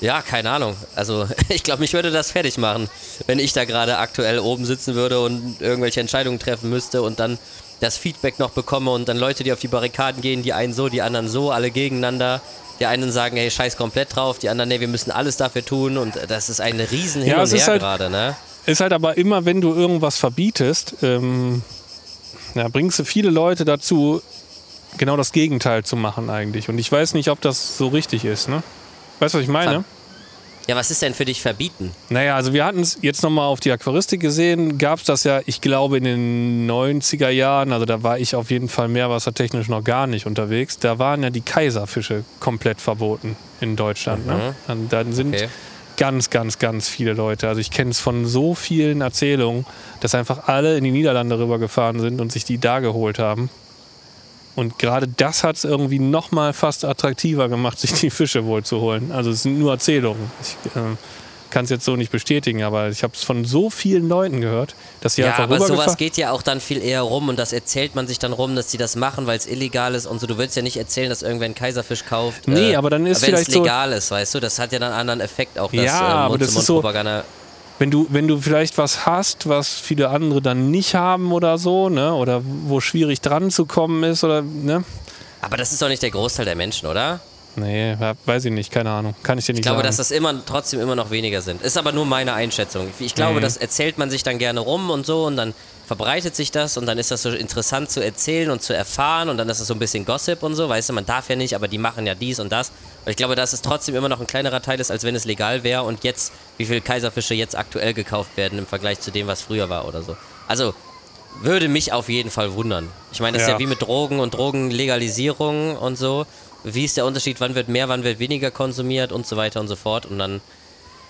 [SPEAKER 3] ja, keine Ahnung. Also ich glaube, mich würde das fertig machen, wenn ich da gerade aktuell oben sitzen würde und irgendwelche Entscheidungen treffen müsste und dann das Feedback noch bekomme und dann Leute, die auf die Barrikaden gehen, die einen so, die anderen so, alle gegeneinander. Die einen sagen, hey, scheiß komplett drauf, die anderen, nee, wir müssen alles dafür tun und das ist ein riesen Hin
[SPEAKER 2] Ja,
[SPEAKER 3] und Her
[SPEAKER 2] halt-
[SPEAKER 3] gerade, ne?
[SPEAKER 2] Ist halt aber immer, wenn du irgendwas verbietest, ähm, ja, bringst du viele Leute dazu, genau das Gegenteil zu machen eigentlich. Und ich weiß nicht, ob das so richtig ist. Ne? Weißt du, was ich meine?
[SPEAKER 3] Ja, was ist denn für dich verbieten?
[SPEAKER 2] Naja, also wir hatten es jetzt nochmal auf die Aquaristik gesehen, gab es das ja, ich glaube, in den 90er Jahren, also da war ich auf jeden Fall meerwassertechnisch noch gar nicht unterwegs, da waren ja die Kaiserfische komplett verboten in Deutschland. Ne? Und dann sind
[SPEAKER 3] Mhm. Okay.
[SPEAKER 2] ganz, ganz, ganz viele Leute, also ich kenne es von so vielen Erzählungen, dass einfach alle in die Niederlande rübergefahren sind und sich die da geholt haben. Und gerade das hat es irgendwie noch mal fast attraktiver gemacht, sich die Fische wohl zu holen. Also es sind nur Erzählungen. Ich äh, kann es jetzt so nicht bestätigen, aber ich habe es von so vielen Leuten gehört, dass sie
[SPEAKER 3] Ja,
[SPEAKER 2] einfach
[SPEAKER 3] aber sowas geht ja auch dann viel eher rum und das erzählt man sich dann rum, dass die das machen, weil es illegal ist und so. Du willst ja nicht erzählen, dass irgendwer einen Kaiserfisch kauft.
[SPEAKER 2] Nee, aber dann ist vielleicht so-
[SPEAKER 3] legal ist, weißt du, das hat ja dann einen anderen Effekt auch, dass
[SPEAKER 2] Ja,
[SPEAKER 3] äh,
[SPEAKER 2] aber das ist so-. Wenn du, wenn du vielleicht was hast, was viele andere dann nicht haben oder so, ne? Oder wo schwierig dran zu kommen ist oder ne?
[SPEAKER 3] Aber das ist doch nicht der Großteil der Menschen, oder?
[SPEAKER 2] Nee, weiß ich nicht, keine Ahnung. Kann ich dir nicht
[SPEAKER 3] Ich glaube,
[SPEAKER 2] sagen.
[SPEAKER 3] dass das immer trotzdem immer noch weniger sind. Ist aber nur meine Einschätzung. Ich glaube,
[SPEAKER 2] Mhm.
[SPEAKER 3] das erzählt man sich dann gerne rum und so und dann verbreitet sich das und dann ist das so interessant zu erzählen und zu erfahren und dann ist es so ein bisschen Gossip und so, weißt du, man darf ja nicht, aber die machen ja dies und das. Und ich glaube, dass es trotzdem immer noch ein kleinerer Teil ist, als wenn es legal wäre und jetzt, wie viele Kaiserfische jetzt aktuell gekauft werden im Vergleich zu dem, was früher war oder so. Also, würde mich auf jeden Fall wundern. Ich meine, das ist
[SPEAKER 2] Ja.
[SPEAKER 3] ja wie mit Drogen und Drogenlegalisierung und so. Wie ist der Unterschied, wann wird mehr, wann wird weniger konsumiert und so weiter und so fort. Und dann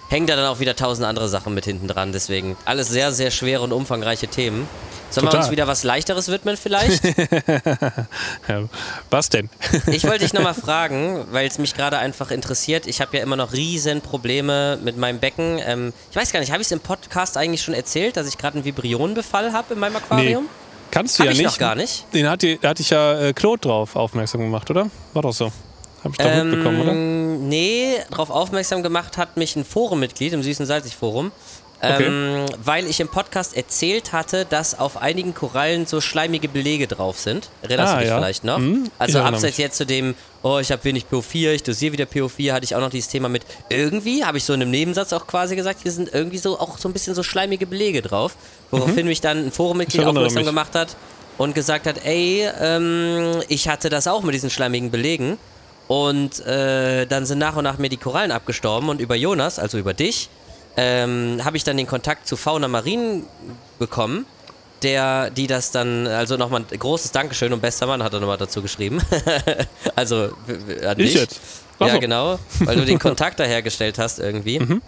[SPEAKER 3] hängen da dann auch wieder tausend andere Sachen mit hinten dran. Deswegen alles sehr, sehr schwere und umfangreiche Themen. Sollen wir
[SPEAKER 2] Total.
[SPEAKER 3] uns wieder was Leichteres widmen vielleicht?
[SPEAKER 2] ja, was denn?
[SPEAKER 3] Ich wollte dich nochmal fragen, weil es mich gerade einfach interessiert. Ich habe ja immer noch riesen Probleme mit meinem Becken. Ähm, ich weiß gar nicht, habe ich es im Podcast eigentlich schon erzählt, dass ich gerade einen Vibrionenbefall habe in meinem Aquarium?
[SPEAKER 2] Kannst du
[SPEAKER 3] Hab
[SPEAKER 2] ja
[SPEAKER 3] ich
[SPEAKER 2] nicht.
[SPEAKER 3] noch gar nicht.
[SPEAKER 2] Den hat, die, da hatte ich ja äh, Claude drauf aufmerksam gemacht, oder? War doch so. Hab ich doch mitbekommen, oder?
[SPEAKER 3] Ähm, nee, darauf aufmerksam gemacht hat mich ein Forenmitglied im Süßen Salzig Forum.
[SPEAKER 2] Okay.
[SPEAKER 3] Ähm, weil ich im Podcast erzählt hatte, dass auf einigen Korallen so schleimige Belege drauf sind. Erinnerst
[SPEAKER 2] Ah,
[SPEAKER 3] du dich
[SPEAKER 2] ja.
[SPEAKER 3] vielleicht noch?
[SPEAKER 2] Hm,
[SPEAKER 3] also abseits jetzt zu dem, oh, ich habe wenig PO4, ich dosiere wieder PO4, hatte ich auch noch dieses Thema mit, irgendwie, habe ich so in einem Nebensatz auch quasi gesagt, hier sind irgendwie so auch so ein bisschen so schleimige Belege drauf. Woraufhin mich dann ein
[SPEAKER 2] erinnere
[SPEAKER 3] aufmerksam
[SPEAKER 2] mich.
[SPEAKER 3] gemacht hat und gesagt hat, ey, ähm, ich hatte das auch mit diesen schleimigen Belegen. Und äh, dann sind nach und nach mir die Korallen abgestorben und über Jonas, also über dich, ähm, habe ich dann den Kontakt zu Fauna Marin bekommen, der, die das dann, also nochmal ein großes Dankeschön und bester Mann hat er nochmal dazu geschrieben. also w- an
[SPEAKER 2] Ich
[SPEAKER 3] dich.
[SPEAKER 2] jetzt? Ach
[SPEAKER 3] Ja,
[SPEAKER 2] so.
[SPEAKER 3] genau, weil du den Kontakt da hergestellt hast irgendwie.
[SPEAKER 2] Mhm.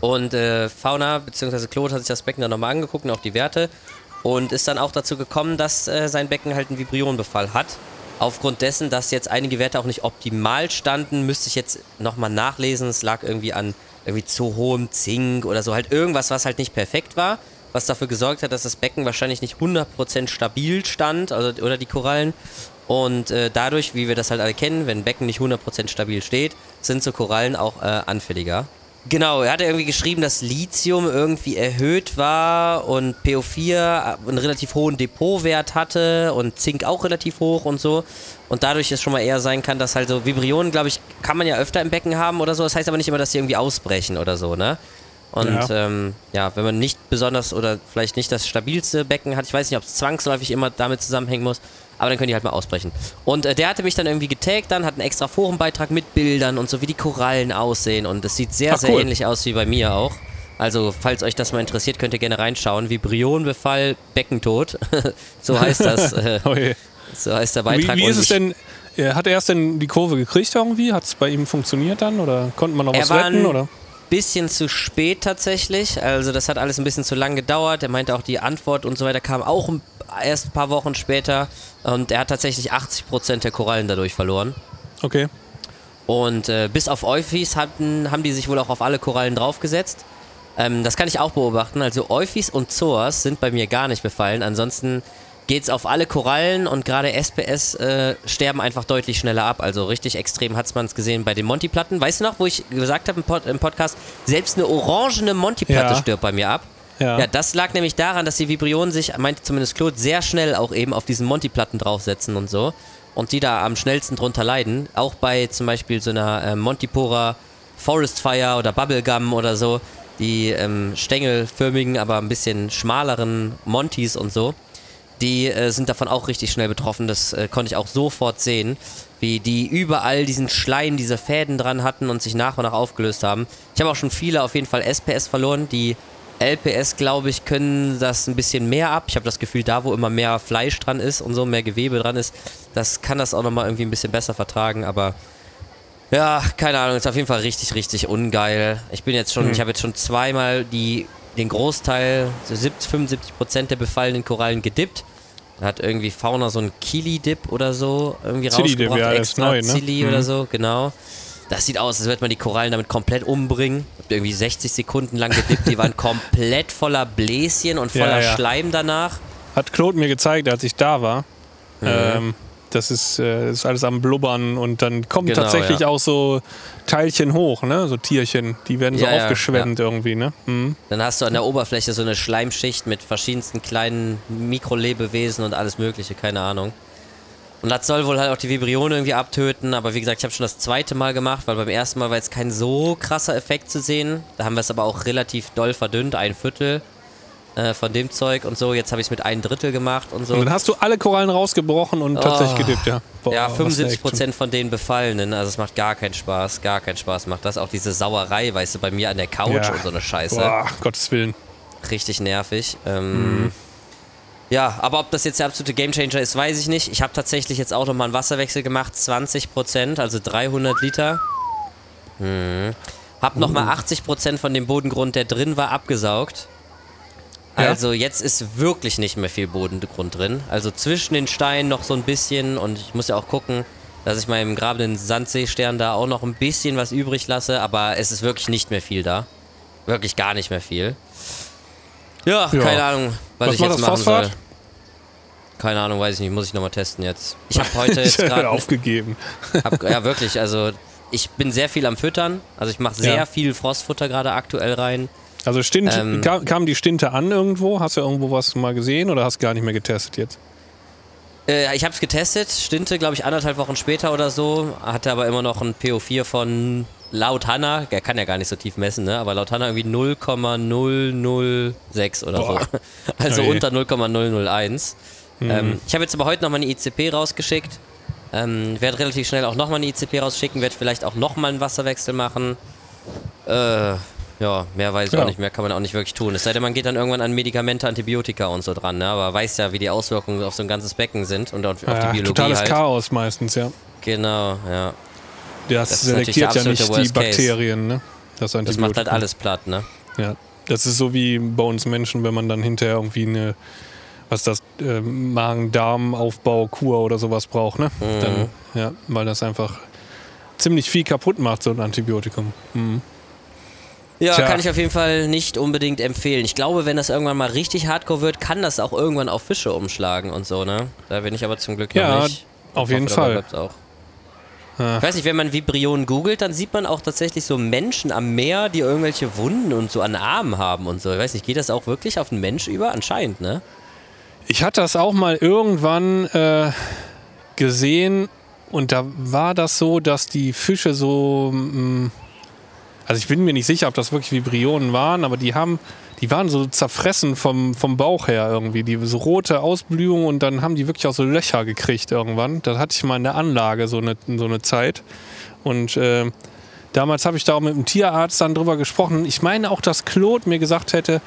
[SPEAKER 3] Und äh, Fauna bzw. Claude hat sich das Becken dann nochmal angeguckt und auch die Werte. und ist dann auch dazu gekommen, dass äh, sein Becken halt einen Vibrionenbefall hat. Aufgrund dessen, dass jetzt einige Werte auch nicht optimal standen, müsste ich jetzt nochmal nachlesen. Es lag irgendwie an irgendwie zu hohem Zink oder so, halt irgendwas, was halt nicht perfekt war, was dafür gesorgt hat, dass das Becken wahrscheinlich nicht 100% stabil stand, also, oder die Korallen. Und äh, dadurch, wie wir das halt alle kennen, wenn ein Becken nicht 100% stabil steht, sind so Korallen auch äh, anfälliger. Genau, er hatte irgendwie geschrieben, dass Lithium irgendwie erhöht war und PO4 einen relativ hohen Depotwert hatte und Zink auch relativ hoch und so. Und dadurch es schon mal eher sein kann, dass halt so Vibrionen, glaube ich, kann man ja öfter im Becken haben oder so. Das heißt aber nicht immer, dass sie irgendwie ausbrechen oder so, ne? Und ja. Ähm, ja, wenn man nicht besonders oder vielleicht nicht das stabilste Becken hat, ich weiß nicht, ob es zwangsläufig immer damit zusammenhängen muss, aber dann können die halt mal ausbrechen. Und äh, der hatte mich dann irgendwie getaggt, dann hat einen extra Forenbeitrag mit Bildern und so, wie die Korallen aussehen. Und es sieht sehr, Ach, sehr ähnlich aus wie bei mir auch. Also, falls euch das mal interessiert, könnt ihr gerne reinschauen. Vibrionbefall, Beckentod. so heißt das. Äh, oh so heißt der Beitrag.
[SPEAKER 2] Wie, wie ist es denn? Hat er erst denn die Kurve gekriegt irgendwie? Hat es bei ihm funktioniert dann? Oder konnte man noch was retten? Oder?
[SPEAKER 3] Bisschen zu spät tatsächlich. Also das hat alles ein bisschen zu lang gedauert. Er meinte auch, die Antwort und so weiter kam auch erst ein paar Wochen später. Und er hat tatsächlich 80% der Korallen dadurch verloren.
[SPEAKER 2] Okay.
[SPEAKER 3] Und äh, bis auf Euphis hatten, haben die sich wohl auch auf alle Korallen draufgesetzt. Ähm, das kann ich auch beobachten. Also Euphis und Zoas sind bei mir gar nicht befallen. Ansonsten geht es auf alle Korallen und gerade SPS äh, sterben einfach deutlich schneller ab. Also richtig extrem hat man es gesehen bei den Monty-Platten. Weißt du noch, wo ich gesagt habe im, Pod im, Podcast, selbst eine orangene Monty-Platte ja. stirbt bei mir ab. Ja. ja. das lag nämlich daran, dass die Vibrionen sich, meinte zumindest Claude, sehr schnell auch eben auf diesen Monty-Platten draufsetzen und so. Und die da am schnellsten drunter leiden. Auch bei zum Beispiel so einer äh, Montipora Forest Fire oder Bubblegum oder so. Die ähm, stängelförmigen, aber ein bisschen schmaleren Montys und so die äh, sind davon auch richtig schnell betroffen. Das äh, konnte ich auch sofort sehen, wie die überall diesen Schleim, diese Fäden dran hatten und sich nach und nach aufgelöst haben. Ich habe auch schon viele auf jeden Fall SPS verloren. Die LPS, glaube ich, können das ein bisschen mehr ab. Ich habe das Gefühl, da wo immer mehr Fleisch dran ist und so mehr Gewebe dran ist, das kann das auch nochmal irgendwie ein bisschen besser vertragen, aber ja, keine Ahnung, ist auf jeden Fall richtig, richtig ungeil. Ich bin jetzt schon, mhm. ich habe jetzt schon zweimal die den Großteil, so 70, 75 Prozent der befallenen Korallen gedippt. Da hat irgendwie Fauna so ein Kili-Dip oder so irgendwie Chili rausgebracht, ja, extra neu, ne? Chili mhm. oder so, genau. Das sieht aus, als würde man die Korallen damit komplett umbringen. Hab irgendwie 60 Sekunden lang gedippt, die waren komplett voller Bläschen und voller ja, ja. Schleim danach.
[SPEAKER 2] Hat Claude mir gezeigt, als ich da war. Mhm. Ähm, das ist, äh, ist alles am Blubbern und dann kommen genau, tatsächlich ja. auch so Teilchen hoch, ne? So Tierchen, die werden so ja, aufgeschwemmt ja. irgendwie, ne? Mhm.
[SPEAKER 3] Dann hast du an der Oberfläche so eine Schleimschicht mit verschiedensten kleinen Mikrolebewesen und alles mögliche, keine Ahnung. Und das soll wohl halt auch die Vibrione irgendwie abtöten, aber wie gesagt, ich habe schon das zweite Mal gemacht, weil beim ersten Mal war jetzt kein so krasser Effekt zu sehen. Da haben wir es aber auch relativ doll verdünnt, ein Viertel äh, von dem Zeug und so. Jetzt habe ich es mit ein Drittel gemacht und so.
[SPEAKER 2] Und dann hast du alle Korallen rausgebrochen und oh. tatsächlich gedippt, ja.
[SPEAKER 3] Boah, ja, 75 Prozent von denen befallenen. Also es macht gar keinen Spaß, gar keinen Spaß macht das. Auch diese Sauerei, weißt du, bei mir an der Couch ja. und so eine Scheiße.
[SPEAKER 2] Boah, Gottes Willen.
[SPEAKER 3] Richtig nervig. Ähm, mhm. Ja, aber ob das jetzt der absolute Gamechanger ist, weiß ich nicht. Ich habe tatsächlich jetzt auch nochmal einen Wasserwechsel gemacht, 20 Prozent, also 300 Liter. Hm. Hab nochmal 80 uh. Prozent von dem Bodengrund, der drin war, abgesaugt. Also jetzt ist wirklich nicht mehr viel Bodengrund drin. Also zwischen den Steinen noch so ein bisschen und ich muss ja auch gucken, dass ich meinem grabenden Sandseestern da auch noch ein bisschen was übrig lasse, aber es ist wirklich nicht mehr viel da. Wirklich gar nicht mehr viel. Ja, ja. keine Ahnung, was, was ich jetzt machen Phosphat? soll. Keine Ahnung, weiß ich nicht, muss ich nochmal testen jetzt. Ich habe heute jetzt gerade
[SPEAKER 2] aufgegeben.
[SPEAKER 3] Hab, ja, wirklich, also ich bin sehr viel am Füttern. Also ich mache sehr ja. viel Frostfutter gerade aktuell rein.
[SPEAKER 2] Also Stint, ähm, kam, kam, die Stinte an irgendwo? Hast du irgendwo was mal gesehen oder hast du gar nicht mehr getestet jetzt?
[SPEAKER 3] Äh, ich habe es getestet, Stinte, glaube ich, anderthalb Wochen später oder so. Hatte aber immer noch ein PO4 von laut Hanna, der kann ja gar nicht so tief messen, ne? aber laut Hanna irgendwie 0,006 oder Boah. so. Also oh unter 0,001. Mhm. Ähm, ich habe jetzt aber heute nochmal eine ICP rausgeschickt. Ähm, werde relativ schnell auch nochmal eine ICP rausschicken, werde vielleicht auch nochmal einen Wasserwechsel machen. Äh, ja, mehr weiß ich ja. auch nicht, mehr kann man auch nicht wirklich tun. Es sei denn, man geht dann irgendwann an Medikamente, Antibiotika und so dran, ne? aber weiß ja, wie die Auswirkungen auf so ein ganzes Becken sind und auf, ja, auf die Biologie.
[SPEAKER 2] Totales
[SPEAKER 3] halt.
[SPEAKER 2] Chaos meistens, ja.
[SPEAKER 3] Genau, ja.
[SPEAKER 2] Das, das selektiert ja nicht die Bakterien, ne?
[SPEAKER 3] Das, das macht halt alles platt, ne?
[SPEAKER 2] Ja. Das ist so wie bei uns Menschen, wenn man dann hinterher irgendwie eine was das äh, Magen-Darm-Aufbau, Kur oder sowas braucht, ne?
[SPEAKER 3] Mhm.
[SPEAKER 2] Dann, ja, weil das einfach ziemlich viel kaputt macht, so ein Antibiotikum. Mhm.
[SPEAKER 3] Ja,
[SPEAKER 2] Tja.
[SPEAKER 3] kann ich auf jeden Fall nicht unbedingt empfehlen. Ich glaube, wenn das irgendwann mal richtig hardcore wird, kann das auch irgendwann auf Fische umschlagen und so, ne? Da bin ich aber zum Glück
[SPEAKER 2] Ja,
[SPEAKER 3] noch nicht.
[SPEAKER 2] auf jeden
[SPEAKER 3] hoffe,
[SPEAKER 2] Fall.
[SPEAKER 3] Auch.
[SPEAKER 2] Ja.
[SPEAKER 3] Ich weiß nicht, wenn man Vibrionen googelt, dann sieht man auch tatsächlich so Menschen am Meer, die irgendwelche Wunden und so an Armen haben und so. Ich weiß nicht, geht das auch wirklich auf einen Mensch über? Anscheinend, ne?
[SPEAKER 2] Ich hatte das auch mal irgendwann äh, gesehen und da war das so, dass die Fische so. mm, Also ich bin mir nicht sicher, ob das wirklich Vibrionen waren, aber die haben, die waren so zerfressen vom, vom Bauch her irgendwie. Die so rote Ausblühung und dann haben die wirklich auch so Löcher gekriegt irgendwann. Das hatte ich mal in der Anlage so eine, so eine Zeit. Und äh, damals habe ich da auch mit dem Tierarzt dann drüber gesprochen. Ich meine auch, dass Claude mir gesagt hätte,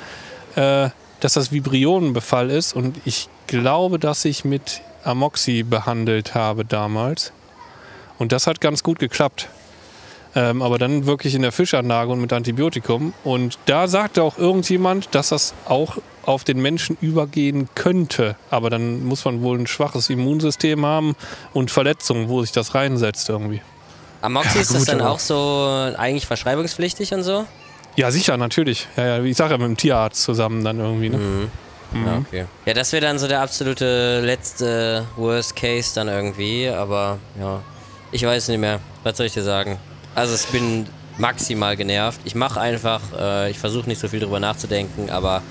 [SPEAKER 2] äh, dass das Vibrionenbefall ist. Und ich glaube, dass ich mit Amoxi behandelt habe damals. Und das hat ganz gut geklappt. Ähm, aber dann wirklich in der Fischanlage und mit Antibiotikum. Und da sagte auch irgendjemand, dass das auch auf den Menschen übergehen könnte. Aber dann muss man wohl ein schwaches Immunsystem haben und Verletzungen, wo sich das reinsetzt irgendwie.
[SPEAKER 3] Amoxi
[SPEAKER 2] Ja,
[SPEAKER 3] ist das dann auch so eigentlich verschreibungspflichtig und so?
[SPEAKER 2] Ja, sicher, natürlich. Ja, ja, ich sage ja mit dem Tierarzt zusammen dann irgendwie. Ne?
[SPEAKER 3] Mhm. Ja, okay. Ja, das wäre dann so der absolute letzte Worst Case dann irgendwie, aber ja, ich weiß nicht mehr. Was soll ich dir sagen? Also ich bin maximal genervt. Ich mache einfach, äh, ich versuche nicht so viel drüber nachzudenken, aber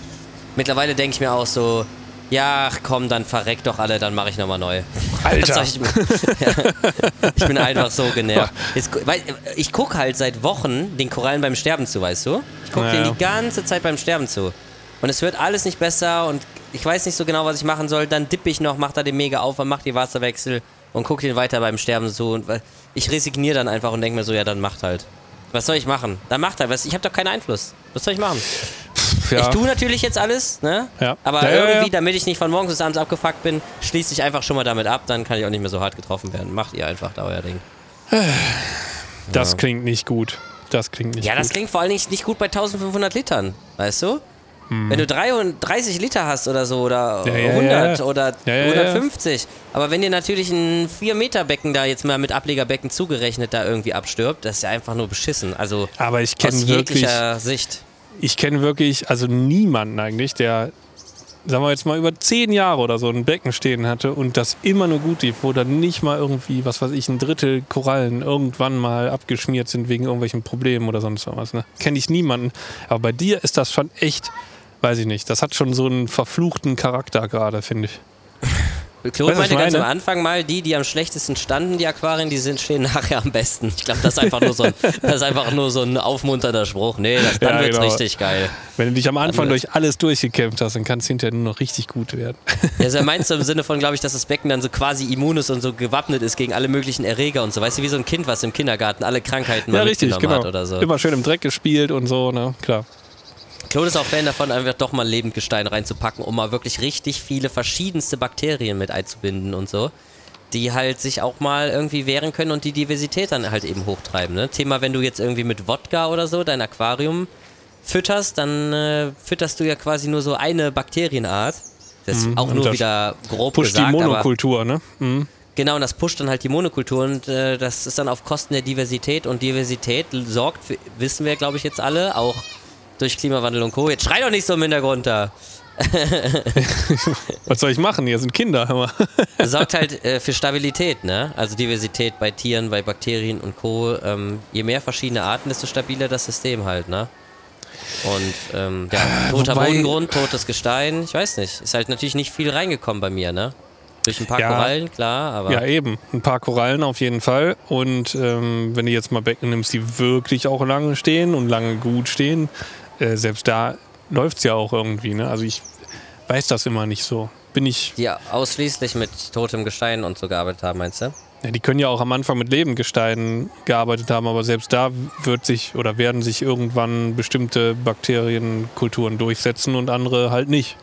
[SPEAKER 3] mittlerweile denke ich mir auch so, ja, komm, dann verreckt doch alle, dann mache ich nochmal neu.
[SPEAKER 2] Alter.
[SPEAKER 3] Ich, ich bin einfach so genervt. Jetzt, weil, ich gucke halt seit Wochen den Korallen beim Sterben zu, weißt du? Ich gucke
[SPEAKER 2] Ja,
[SPEAKER 3] denen die ganze Zeit beim Sterben zu. Und es wird alles nicht besser und ich weiß nicht so genau, was ich machen soll. Dann dippe ich noch, mach da den mega auf, mach die Wasserwechsel und guck den weiter beim Sterben zu. Und ich resigniere dann einfach und denke mir so, ja, dann macht halt. Was soll ich machen? Dann macht halt. Was, ich habe doch keinen Einfluss. Was soll ich machen?
[SPEAKER 2] Ja.
[SPEAKER 3] Ich tue natürlich jetzt alles, ne?
[SPEAKER 2] Ja.
[SPEAKER 3] Aber
[SPEAKER 2] Ja, ja, ja.
[SPEAKER 3] irgendwie, damit ich nicht von morgens bis abends abgefuckt bin, schließe ich einfach schon mal damit ab. Dann kann ich auch nicht mehr so hart getroffen werden. Macht ihr einfach da euer Ding.
[SPEAKER 2] Das
[SPEAKER 3] Ja.
[SPEAKER 2] klingt nicht gut. Das klingt nicht
[SPEAKER 3] Ja,
[SPEAKER 2] gut.
[SPEAKER 3] das klingt vor allen Dingen nicht gut bei 1500 Litern, weißt du? Wenn du 33 Liter hast oder so oder
[SPEAKER 2] Hm. Ja, ja,
[SPEAKER 3] 100
[SPEAKER 2] ja.
[SPEAKER 3] oder
[SPEAKER 2] Ja, ja.
[SPEAKER 3] 150, aber wenn dir natürlich ein 4-Meter-Becken da jetzt mal mit Ablegerbecken zugerechnet da irgendwie abstirbt, das ist ja einfach nur beschissen. Also
[SPEAKER 2] Aber ich
[SPEAKER 3] aus
[SPEAKER 2] wirklich,
[SPEAKER 3] jeglicher Sicht.
[SPEAKER 2] ich kenne wirklich, also niemanden eigentlich, der, sagen wir jetzt mal, über zehn Jahre oder so ein Becken stehen hatte und das immer nur gut lief, wo dann nicht mal irgendwie, was weiß ich, ein Drittel Korallen irgendwann mal abgeschmiert sind wegen irgendwelchen Problemen oder sonst was. Ne? Kenne ich niemanden. Aber bei dir ist das schon echt, weiß ich nicht, das hat schon so einen verfluchten Charakter gerade, finde ich.
[SPEAKER 3] Claude meinte
[SPEAKER 2] ich
[SPEAKER 3] ganz am
[SPEAKER 2] meine?
[SPEAKER 3] Anfang mal, die, die am schlechtesten standen, die Aquarien, die sind, stehen nachher am besten. Ich glaube, das ist einfach nur so ein, das ist einfach nur so ein aufmunternder Spruch. Nee, das, dann
[SPEAKER 2] Ja,
[SPEAKER 3] wird's
[SPEAKER 2] genau.
[SPEAKER 3] richtig geil.
[SPEAKER 2] Wenn du dich am Anfang durch alles durchgekämpft hast, dann kann es hinterher nur noch richtig gut werden.
[SPEAKER 3] Ja, also er meint so im Sinne von, glaube ich, dass das Becken dann so quasi immun ist und so gewappnet ist gegen alle möglichen Erreger und so. Weißt du, wie so ein Kind, was im Kindergarten alle Krankheiten mal
[SPEAKER 2] ja, richtig,
[SPEAKER 3] mitgenommen
[SPEAKER 2] genau.
[SPEAKER 3] hat oder so.
[SPEAKER 2] Immer schön im Dreck gespielt und so, ne? Klar.
[SPEAKER 3] Claude ist auch Fan davon, einfach doch mal Lebendgestein reinzupacken, um mal wirklich richtig viele verschiedenste Bakterien mit einzubinden und so. Die halt sich auch mal irgendwie wehren können und die Diversität dann halt eben hochtreiben. Ne? Thema, wenn du jetzt irgendwie mit Wodka oder so dein Aquarium fütterst, dann äh, fütterst du ja quasi nur so eine Bakterienart. Das ist auch
[SPEAKER 2] und
[SPEAKER 3] nur wieder grob
[SPEAKER 2] Pusht
[SPEAKER 3] gesagt,
[SPEAKER 2] die
[SPEAKER 3] aber
[SPEAKER 2] Monokultur, ne? Mhm.
[SPEAKER 3] Genau, und das pusht dann halt die Monokultur und äh, das ist dann auf Kosten der Diversität und Diversität sorgt, für, wissen wir glaube ich jetzt alle, auch durch Klimawandel und Co. Jetzt schrei doch nicht so im Hintergrund da.
[SPEAKER 2] Was soll ich machen? Hier sind Kinder.
[SPEAKER 3] Sorgt halt äh, für Stabilität, ne? Also Diversität bei Tieren, bei Bakterien und Co. Ähm, je mehr verschiedene Arten, desto stabiler das System halt, ne? Und ähm, ja, toter
[SPEAKER 2] wobei-
[SPEAKER 3] Bodengrund, totes Gestein, ich weiß nicht. Ist halt natürlich nicht viel reingekommen bei mir, ne? Durch ein paar
[SPEAKER 2] Ja.
[SPEAKER 3] Korallen, klar, aber.
[SPEAKER 2] Ja, eben. Ein paar Korallen auf jeden Fall. Und ähm, wenn du jetzt mal Becken nimmst, die wirklich auch lange stehen und lange gut stehen, äh, selbst da läuft es ja auch irgendwie. Ne? Also ich weiß das immer nicht so. Bin ich.
[SPEAKER 3] Die ausschließlich mit totem Gestein und so gearbeitet haben, meinst du?
[SPEAKER 2] Ja, die können ja auch am Anfang mit Lebendgesteinen gearbeitet haben, aber selbst da wird sich oder werden sich irgendwann bestimmte Bakterienkulturen durchsetzen und andere halt nicht.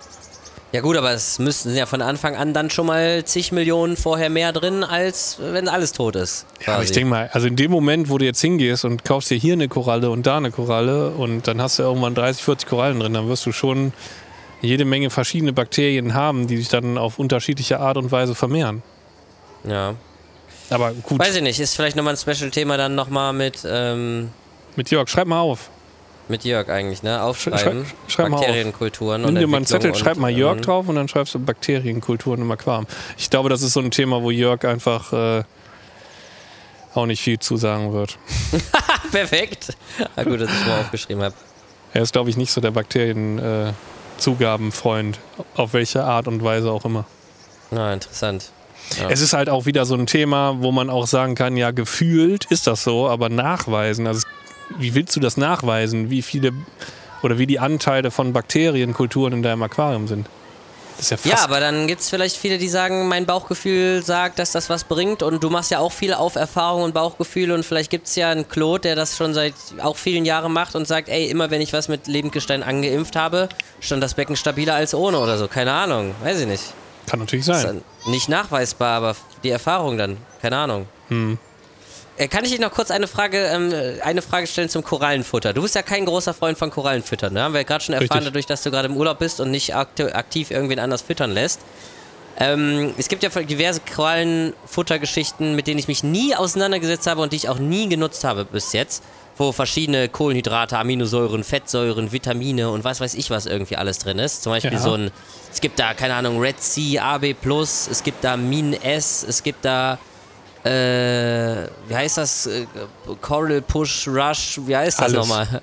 [SPEAKER 3] Ja gut, aber es müssten ja von Anfang an dann schon mal zig Millionen vorher mehr drin, als wenn alles tot ist.
[SPEAKER 2] Ja, aber ich
[SPEAKER 3] quasi.
[SPEAKER 2] denke mal, also in dem Moment, wo du jetzt hingehst und kaufst dir hier eine Koralle und da eine Koralle und dann hast du irgendwann 30, 40 Korallen drin, dann wirst du schon jede Menge verschiedene Bakterien haben, die sich dann auf unterschiedliche Art und Weise vermehren.
[SPEAKER 3] Ja.
[SPEAKER 2] Aber gut,
[SPEAKER 3] Weiß ich nicht, ist vielleicht nochmal ein Special-Thema dann nochmal mit, ähm,
[SPEAKER 2] mit Jörg, schreib mal auf.
[SPEAKER 3] Mit Jörg eigentlich, ne? Aufschreiben.
[SPEAKER 2] Schrei- schreib mal auf.
[SPEAKER 3] Bakterienkulturen
[SPEAKER 2] Nimm
[SPEAKER 3] und
[SPEAKER 2] dir mal einen Zettel, schreib mal Jörg
[SPEAKER 3] ähm,
[SPEAKER 2] drauf und dann schreibst du Bakterienkulturen im Aquarium. Ich glaube, das ist so ein Thema, wo Jörg einfach äh, auch nicht viel zu sagen wird.
[SPEAKER 3] Perfekt. Na gut, dass ich mal aufgeschrieben habe.
[SPEAKER 2] Er ist, glaube ich, nicht so der Bakterien-Zugabenfreund, auf welche Art und Weise auch immer.
[SPEAKER 3] Na, interessant. Ja.
[SPEAKER 2] Es ist halt auch wieder so ein Thema, wo man auch sagen kann, ja, gefühlt ist das so, aber nachweisen, also wie willst du das nachweisen, wie viele oder wie die Anteile von Bakterienkulturen in deinem Aquarium sind? Das ist ja fast
[SPEAKER 3] Ja, aber dann gibt es vielleicht viele, die sagen, mein Bauchgefühl sagt, dass das was bringt und du machst ja auch viel auf Erfahrung und Bauchgefühl und vielleicht gibt es ja einen Claude, der das schon seit auch vielen Jahren macht und sagt, ey, immer wenn ich was mit Lebendgestein angeimpft habe, stand das Becken stabiler als ohne oder so. Keine Ahnung, weiß ich nicht.
[SPEAKER 2] kann natürlich
[SPEAKER 3] Ist
[SPEAKER 2] sein.
[SPEAKER 3] dann nicht nachweisbar, aber die Erfahrung dann, keine Ahnung. Äh, Kann ich dich noch kurz eine Frage, ähm, eine Frage stellen zum Korallenfutter? Du bist ja kein großer Freund von Korallenfutter, ne? Haben wir ja gerade schon erfahren,
[SPEAKER 2] Richtig.
[SPEAKER 3] dadurch, dass du gerade im Urlaub bist und nicht aktiv irgendwen anders füttern lässt. Ähm, es gibt ja diverse Korallenfuttergeschichten, mit denen ich mich nie auseinandergesetzt habe und die ich auch nie genutzt habe bis jetzt, wo verschiedene Kohlenhydrate, Aminosäuren, Fettsäuren, Vitamine und was weiß ich was irgendwie alles drin ist. Zum Beispiel
[SPEAKER 2] Ja.
[SPEAKER 3] so ein, es gibt da, keine Ahnung, Red Sea, AB+, es gibt da Min S, es gibt da äh, wie heißt das? Äh, Coral Push Rush, wie heißt das
[SPEAKER 2] Alles.
[SPEAKER 3] nochmal?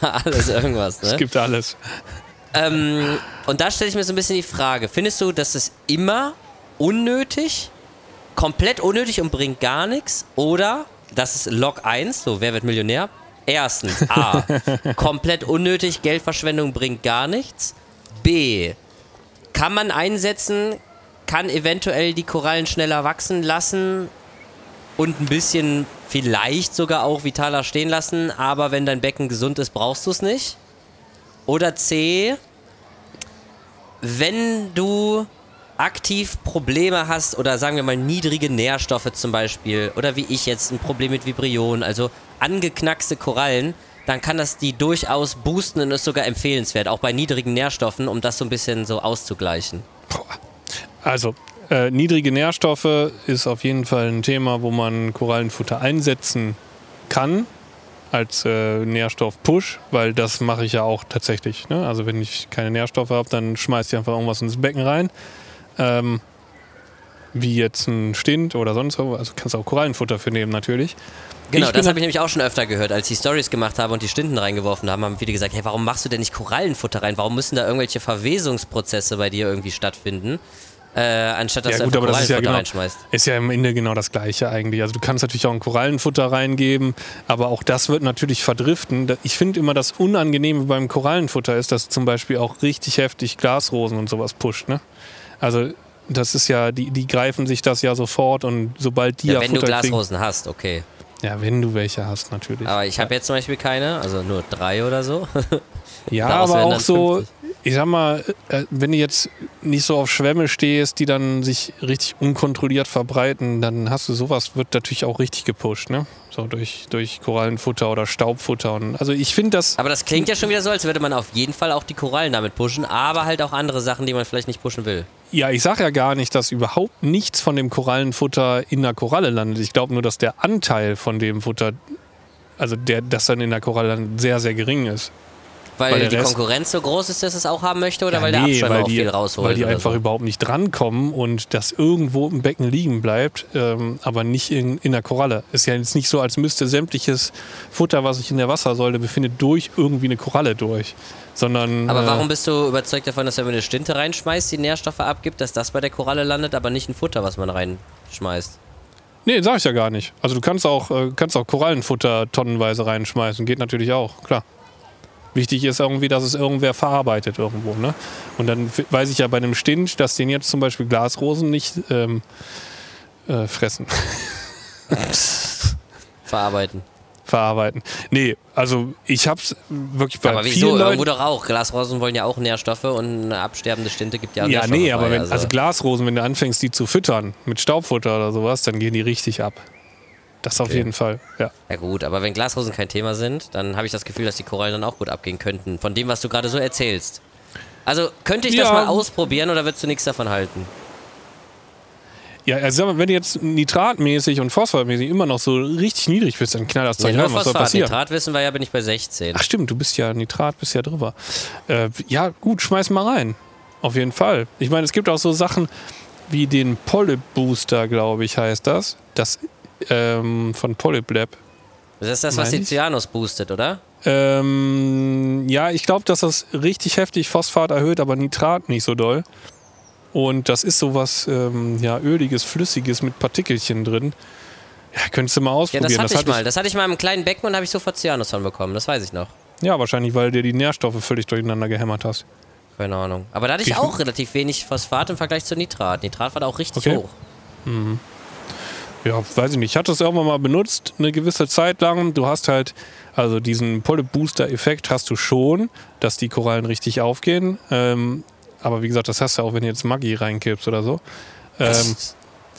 [SPEAKER 3] Alles irgendwas,
[SPEAKER 2] Es
[SPEAKER 3] ne?
[SPEAKER 2] gibt alles.
[SPEAKER 3] Ähm, und da stelle ich mir so ein bisschen die Frage, findest du, dass es immer unnötig, komplett unnötig und bringt gar nichts? Oder, das ist Log 1, so wer wird Millionär? Erstens, A, komplett unnötig, Geldverschwendung bringt gar nichts. B, kann man einsetzen, kann eventuell die Korallen schneller wachsen lassen und ein bisschen vielleicht sogar auch vitaler stehen lassen, aber wenn dein Becken gesund ist, brauchst du es nicht. Oder C, wenn du aktiv Probleme hast oder sagen wir mal niedrige Nährstoffe zum Beispiel oder wie ich jetzt ein Problem mit Vibrion, also angeknackste Korallen, dann kann das die durchaus boosten und ist sogar empfehlenswert, auch bei niedrigen Nährstoffen, um das so ein bisschen so auszugleichen.
[SPEAKER 2] Also, äh, niedrige Nährstoffe ist auf jeden Fall ein Thema, wo man Korallenfutter einsetzen kann als äh, Nährstoff-Push, weil das mache ich ja auch tatsächlich. Ne? Also wenn ich keine Nährstoffe habe, dann schmeiß ich einfach irgendwas ins Becken rein. Ähm, wie jetzt ein Stint oder sonst was. Also kannst du auch Korallenfutter für nehmen natürlich.
[SPEAKER 3] Genau,
[SPEAKER 2] Ich
[SPEAKER 3] das
[SPEAKER 2] bin
[SPEAKER 3] habe ich nämlich auch schon öfter gehört. Als die Stories gemacht habe und die Stinten reingeworfen haben, haben viele gesagt, hey, warum machst du denn nicht Korallenfutter rein? Warum müssen da irgendwelche Verwesungsprozesse bei dir irgendwie stattfinden? Äh, anstatt dass
[SPEAKER 2] Ja
[SPEAKER 3] du
[SPEAKER 2] gut,
[SPEAKER 3] einfach
[SPEAKER 2] aber das ist ja,
[SPEAKER 3] Korallenfutter
[SPEAKER 2] genau,
[SPEAKER 3] reinschmeißt.
[SPEAKER 2] ist ja am Ende genau das Gleiche eigentlich. Also du kannst natürlich auch ein Korallenfutter reingeben, aber auch das wird natürlich verdriften. Ich finde immer, das Unangenehme beim Korallenfutter ist, dass zum Beispiel auch richtig heftig Glasrosen und sowas pusht. Ne? Also das ist ja, die, die greifen sich das ja sofort und sobald die
[SPEAKER 3] Ja,
[SPEAKER 2] ja,
[SPEAKER 3] wenn du
[SPEAKER 2] Futter kriegen,
[SPEAKER 3] Glasrosen hast, okay.
[SPEAKER 2] ja, wenn du welche hast natürlich.
[SPEAKER 3] Aber ich habe jetzt zum Beispiel keine, also nur drei oder so.
[SPEAKER 2] Ja,
[SPEAKER 3] Daraus
[SPEAKER 2] aber auch
[SPEAKER 3] dann
[SPEAKER 2] so,
[SPEAKER 3] 50.
[SPEAKER 2] ich sag mal, äh, wenn du jetzt nicht so auf Schwämme stehst, die dann sich richtig unkontrolliert verbreiten, dann hast du sowas, wird natürlich auch richtig gepusht, ne? So durch, durch Korallenfutter oder Staubfutter. Und, also ich finde das,
[SPEAKER 3] Aber das klingt ja schon wieder so, als würde man auf jeden Fall auch die Korallen damit pushen, aber halt auch andere Sachen, die man vielleicht nicht pushen will.
[SPEAKER 2] ja, ich sag ja gar nicht, dass überhaupt nichts von dem Korallenfutter in der Koralle landet. Ich glaube nur, dass der Anteil von dem Futter, also der, das dann in der Koralle landet, sehr, sehr gering ist.
[SPEAKER 3] Weil,
[SPEAKER 2] Weil
[SPEAKER 3] die
[SPEAKER 2] Rest-
[SPEAKER 3] Konkurrenz so groß ist, dass es auch haben möchte oder
[SPEAKER 2] Ja,
[SPEAKER 3] weil der
[SPEAKER 2] nee,
[SPEAKER 3] Abschäumer
[SPEAKER 2] weil
[SPEAKER 3] auch
[SPEAKER 2] die,
[SPEAKER 3] viel rausholt?
[SPEAKER 2] Weil die einfach
[SPEAKER 3] so.
[SPEAKER 2] überhaupt nicht drankommen und das irgendwo im Becken liegen bleibt, ähm, aber nicht in, in der Koralle. Ist ja jetzt nicht so, als müsste sämtliches Futter, was sich in der Wassersäule befindet, durch irgendwie eine Koralle durch. Sondern.
[SPEAKER 3] Aber
[SPEAKER 2] äh,
[SPEAKER 3] warum bist du überzeugt davon, dass wenn man eine Stinte reinschmeißt, die Nährstoffe abgibt, dass das bei der Koralle landet, aber nicht ein Futter, was man reinschmeißt?
[SPEAKER 2] Nee, sag ich ja gar nicht. Also du kannst auch, äh, kannst auch Korallenfutter tonnenweise reinschmeißen. Geht natürlich auch, klar. Wichtig ist irgendwie, dass es irgendwer verarbeitet irgendwo. Ne? Und dann weiß ich ja bei einem Stint, dass den jetzt zum Beispiel Glasrosen nicht ähm, äh, fressen.
[SPEAKER 3] Verarbeiten.
[SPEAKER 2] verarbeiten. Nee, also ich hab's wirklich bei
[SPEAKER 3] aber wieso?
[SPEAKER 2] vielen
[SPEAKER 3] Irgendwo
[SPEAKER 2] Leuten...
[SPEAKER 3] doch auch. Glasrosen wollen ja auch Nährstoffe und eine absterbende Stinte gibt ja auch
[SPEAKER 2] Ja,
[SPEAKER 3] Nährstoffe.
[SPEAKER 2] nee, aber
[SPEAKER 3] bei,
[SPEAKER 2] wenn, also Glasrosen, wenn du anfängst, die zu füttern mit Staubfutter oder sowas, dann gehen die richtig ab. Das auf
[SPEAKER 3] Okay.
[SPEAKER 2] jeden Fall, ja.
[SPEAKER 3] Ja gut, aber wenn Glasrosen kein Thema sind, dann habe ich das Gefühl, dass die Korallen dann auch gut abgehen könnten. Von dem, was du gerade so erzählst. Also könnte ich das
[SPEAKER 2] Ja.
[SPEAKER 3] mal ausprobieren oder würdest du nichts davon halten?
[SPEAKER 2] Ja, also sag mal, wenn du jetzt nitratmäßig und phosphatmäßig immer noch so richtig niedrig bist, dann knall das Zeug
[SPEAKER 3] nur
[SPEAKER 2] rein. Was soll passieren?
[SPEAKER 3] Nitrat wissen wir ja, bin ich bei 16.
[SPEAKER 2] Ach stimmt, du bist ja Nitrat, bist ja drüber. Äh, ja, gut, schmeiß mal rein. Auf jeden Fall. Ich meine, es gibt auch so Sachen wie den Polyp Booster, glaube ich, heißt das. Das ähm, von Polyp Lab.
[SPEAKER 3] Das ist das, was die
[SPEAKER 2] ich?
[SPEAKER 3] Cyanos boostet, oder?
[SPEAKER 2] Ähm, ja, ich glaube, dass das richtig heftig Phosphat erhöht, aber Nitrat nicht so doll. Und das ist sowas, ähm, ja, öliges, flüssiges mit Partikelchen drin. Ja, könntest du mal
[SPEAKER 3] Ja,
[SPEAKER 2] ausprobieren.
[SPEAKER 3] das hatte ich
[SPEAKER 2] hatte
[SPEAKER 3] mal. Das hatte ich mal im kleinen Becken und habe ich sofort Cyanos von bekommen. Das weiß ich noch.
[SPEAKER 2] ja, wahrscheinlich, weil dir die Nährstoffe völlig durcheinander gehämmert hast.
[SPEAKER 3] Keine Ahnung. Aber da hatte ich
[SPEAKER 2] Wie-
[SPEAKER 3] auch relativ wenig Phosphat im Vergleich zu Nitrat. Nitrat war da auch richtig
[SPEAKER 2] Okay.
[SPEAKER 3] hoch.
[SPEAKER 2] Ja, weiß ich nicht. Ich hatte es irgendwann mal benutzt, eine gewisse Zeit lang. Du hast halt, also diesen Polyp-Booster-Effekt hast du schon, dass die Korallen richtig aufgehen. Ähm, aber wie gesagt, das hast du auch, wenn du jetzt Maggi reinkippst oder so. Ähm,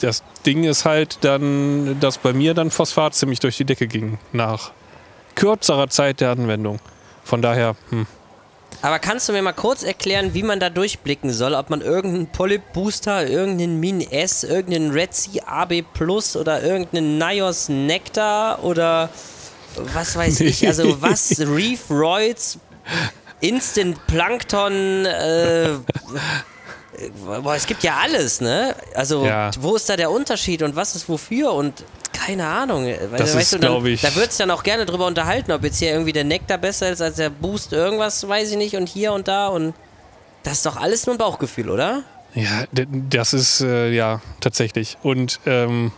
[SPEAKER 2] das Ding ist halt dann, dass bei mir dann Phosphat ziemlich durch die Decke ging. Nach kürzerer Zeit der Anwendung. Von daher, hm.
[SPEAKER 3] Aber kannst du mir mal kurz erklären, wie man da durchblicken soll? Ob man irgendeinen Polyp-Booster, irgendeinen Min S, irgendeinen Red Sea AB Plus oder irgendeinen Nios Nectar oder was weiß ich, also was, Reef Roids, Instant Plankton, äh, boah, es gibt ja alles, ne? Also,
[SPEAKER 2] Ja.
[SPEAKER 3] wo ist da der Unterschied und was ist wofür und keine Ahnung. Weil,
[SPEAKER 2] Das
[SPEAKER 3] weißt
[SPEAKER 2] ist,
[SPEAKER 3] du, dann,
[SPEAKER 2] glaub ich-
[SPEAKER 3] Da wird es dann auch gerne drüber unterhalten, ob jetzt hier irgendwie der Nektar besser ist als der Boost irgendwas, weiß ich nicht, und hier und da und das ist doch alles nur ein Bauchgefühl, oder?
[SPEAKER 2] ja, das ist, äh, ja, tatsächlich. Und ähm,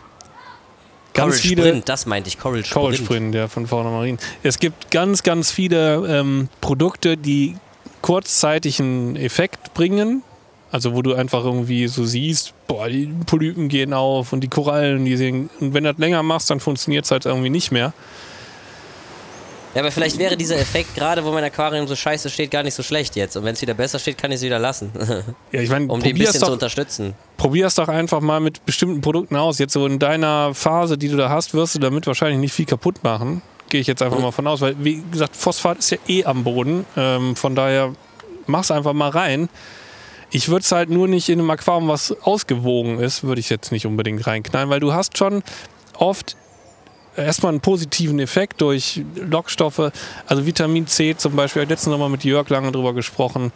[SPEAKER 2] ganz
[SPEAKER 3] Coral
[SPEAKER 2] viele.
[SPEAKER 3] Sprint, das meinte ich, Coral Sprint.
[SPEAKER 2] Coral Sprint, ja, von Fauna Marin. Es gibt ganz, ganz viele ähm, Produkte, die kurzzeitig einen Effekt bringen. Also wo du einfach irgendwie so siehst, boah, die Polypen gehen auf und die Korallen, die sehen. Und wenn du das länger machst, dann funktioniert es halt irgendwie nicht mehr.
[SPEAKER 3] Ja, aber vielleicht wäre dieser Effekt, gerade wo mein Aquarium so scheiße steht, gar nicht so schlecht jetzt. Und wenn es wieder besser steht, kann ich es wieder lassen.
[SPEAKER 2] Ja, ich meine,
[SPEAKER 3] um die ein bisschen zu
[SPEAKER 2] doch,
[SPEAKER 3] unterstützen.
[SPEAKER 2] probier's doch einfach mal mit bestimmten Produkten aus. Jetzt so in deiner Phase, die du da hast, wirst du damit wahrscheinlich nicht viel kaputt machen. Gehe ich jetzt einfach mal von aus, weil, wie gesagt, Phosphat ist ja eh am Boden. Ähm, von daher, mach's einfach mal rein. Ich würde es halt nur nicht in einem Aquarium, was ausgewogen ist, würde ich jetzt nicht unbedingt reinknallen, weil du hast schon oft erstmal einen positiven Effekt durch Lockstoffe. Also Vitamin C zum Beispiel, ich habe letztens nochmal mit Jörg lange drüber gesprochen.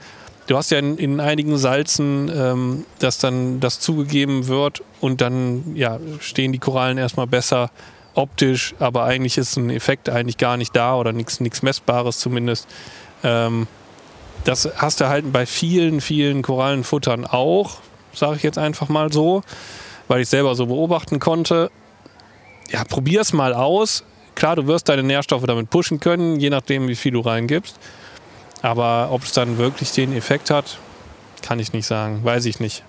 [SPEAKER 2] Du hast ja in, in einigen Salzen, ähm, dass dann das zugegeben wird und dann ja, stehen die Korallen erstmal besser optisch, aber eigentlich ist ein Effekt eigentlich gar nicht da oder nichts Messbares zumindest. Ähm, das hast du halt bei vielen, vielen Korallenfuttern auch, sage ich jetzt einfach mal so, weil ich selber so beobachten konnte. Ja, probier's mal aus. Klar, du wirst deine Nährstoffe damit pushen können, je nachdem, wie viel du reingibst. Aber ob es dann wirklich den Effekt hat, kann ich nicht sagen. Weiß ich nicht.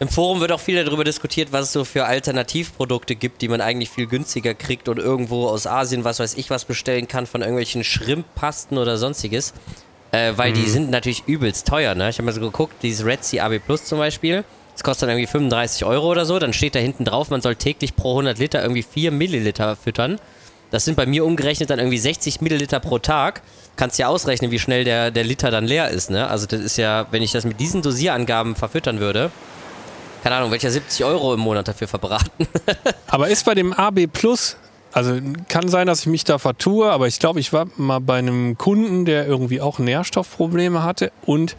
[SPEAKER 3] Im Forum wird auch viel darüber diskutiert, was es so für Alternativprodukte gibt, die man eigentlich viel günstiger kriegt und irgendwo aus Asien, was weiß ich, was bestellen kann von irgendwelchen Shrimp-Pasten oder sonstiges. Äh, weil
[SPEAKER 2] Mhm.
[SPEAKER 3] die sind natürlich übelst teuer, ne? Ich habe mal so geguckt, dieses Red Sea AB Plus zum Beispiel, das kostet dann irgendwie 35 Euro oder so, dann steht da hinten drauf, man soll täglich pro 100 Liter irgendwie 4 Milliliter füttern. Das sind bei mir umgerechnet dann irgendwie 60 Milliliter pro Tag. Kannst ja ausrechnen, wie schnell der, der Liter dann leer ist, ne? Also das ist ja, wenn ich das mit diesen Dosierangaben verfüttern würde, keine Ahnung, welcher 70 Euro im Monat dafür verbraten.
[SPEAKER 2] Aber ist bei dem AB Plus, also kann sein, dass ich mich da vertue, aber ich glaube, ich war mal bei einem Kunden, der irgendwie auch Nährstoffprobleme hatte und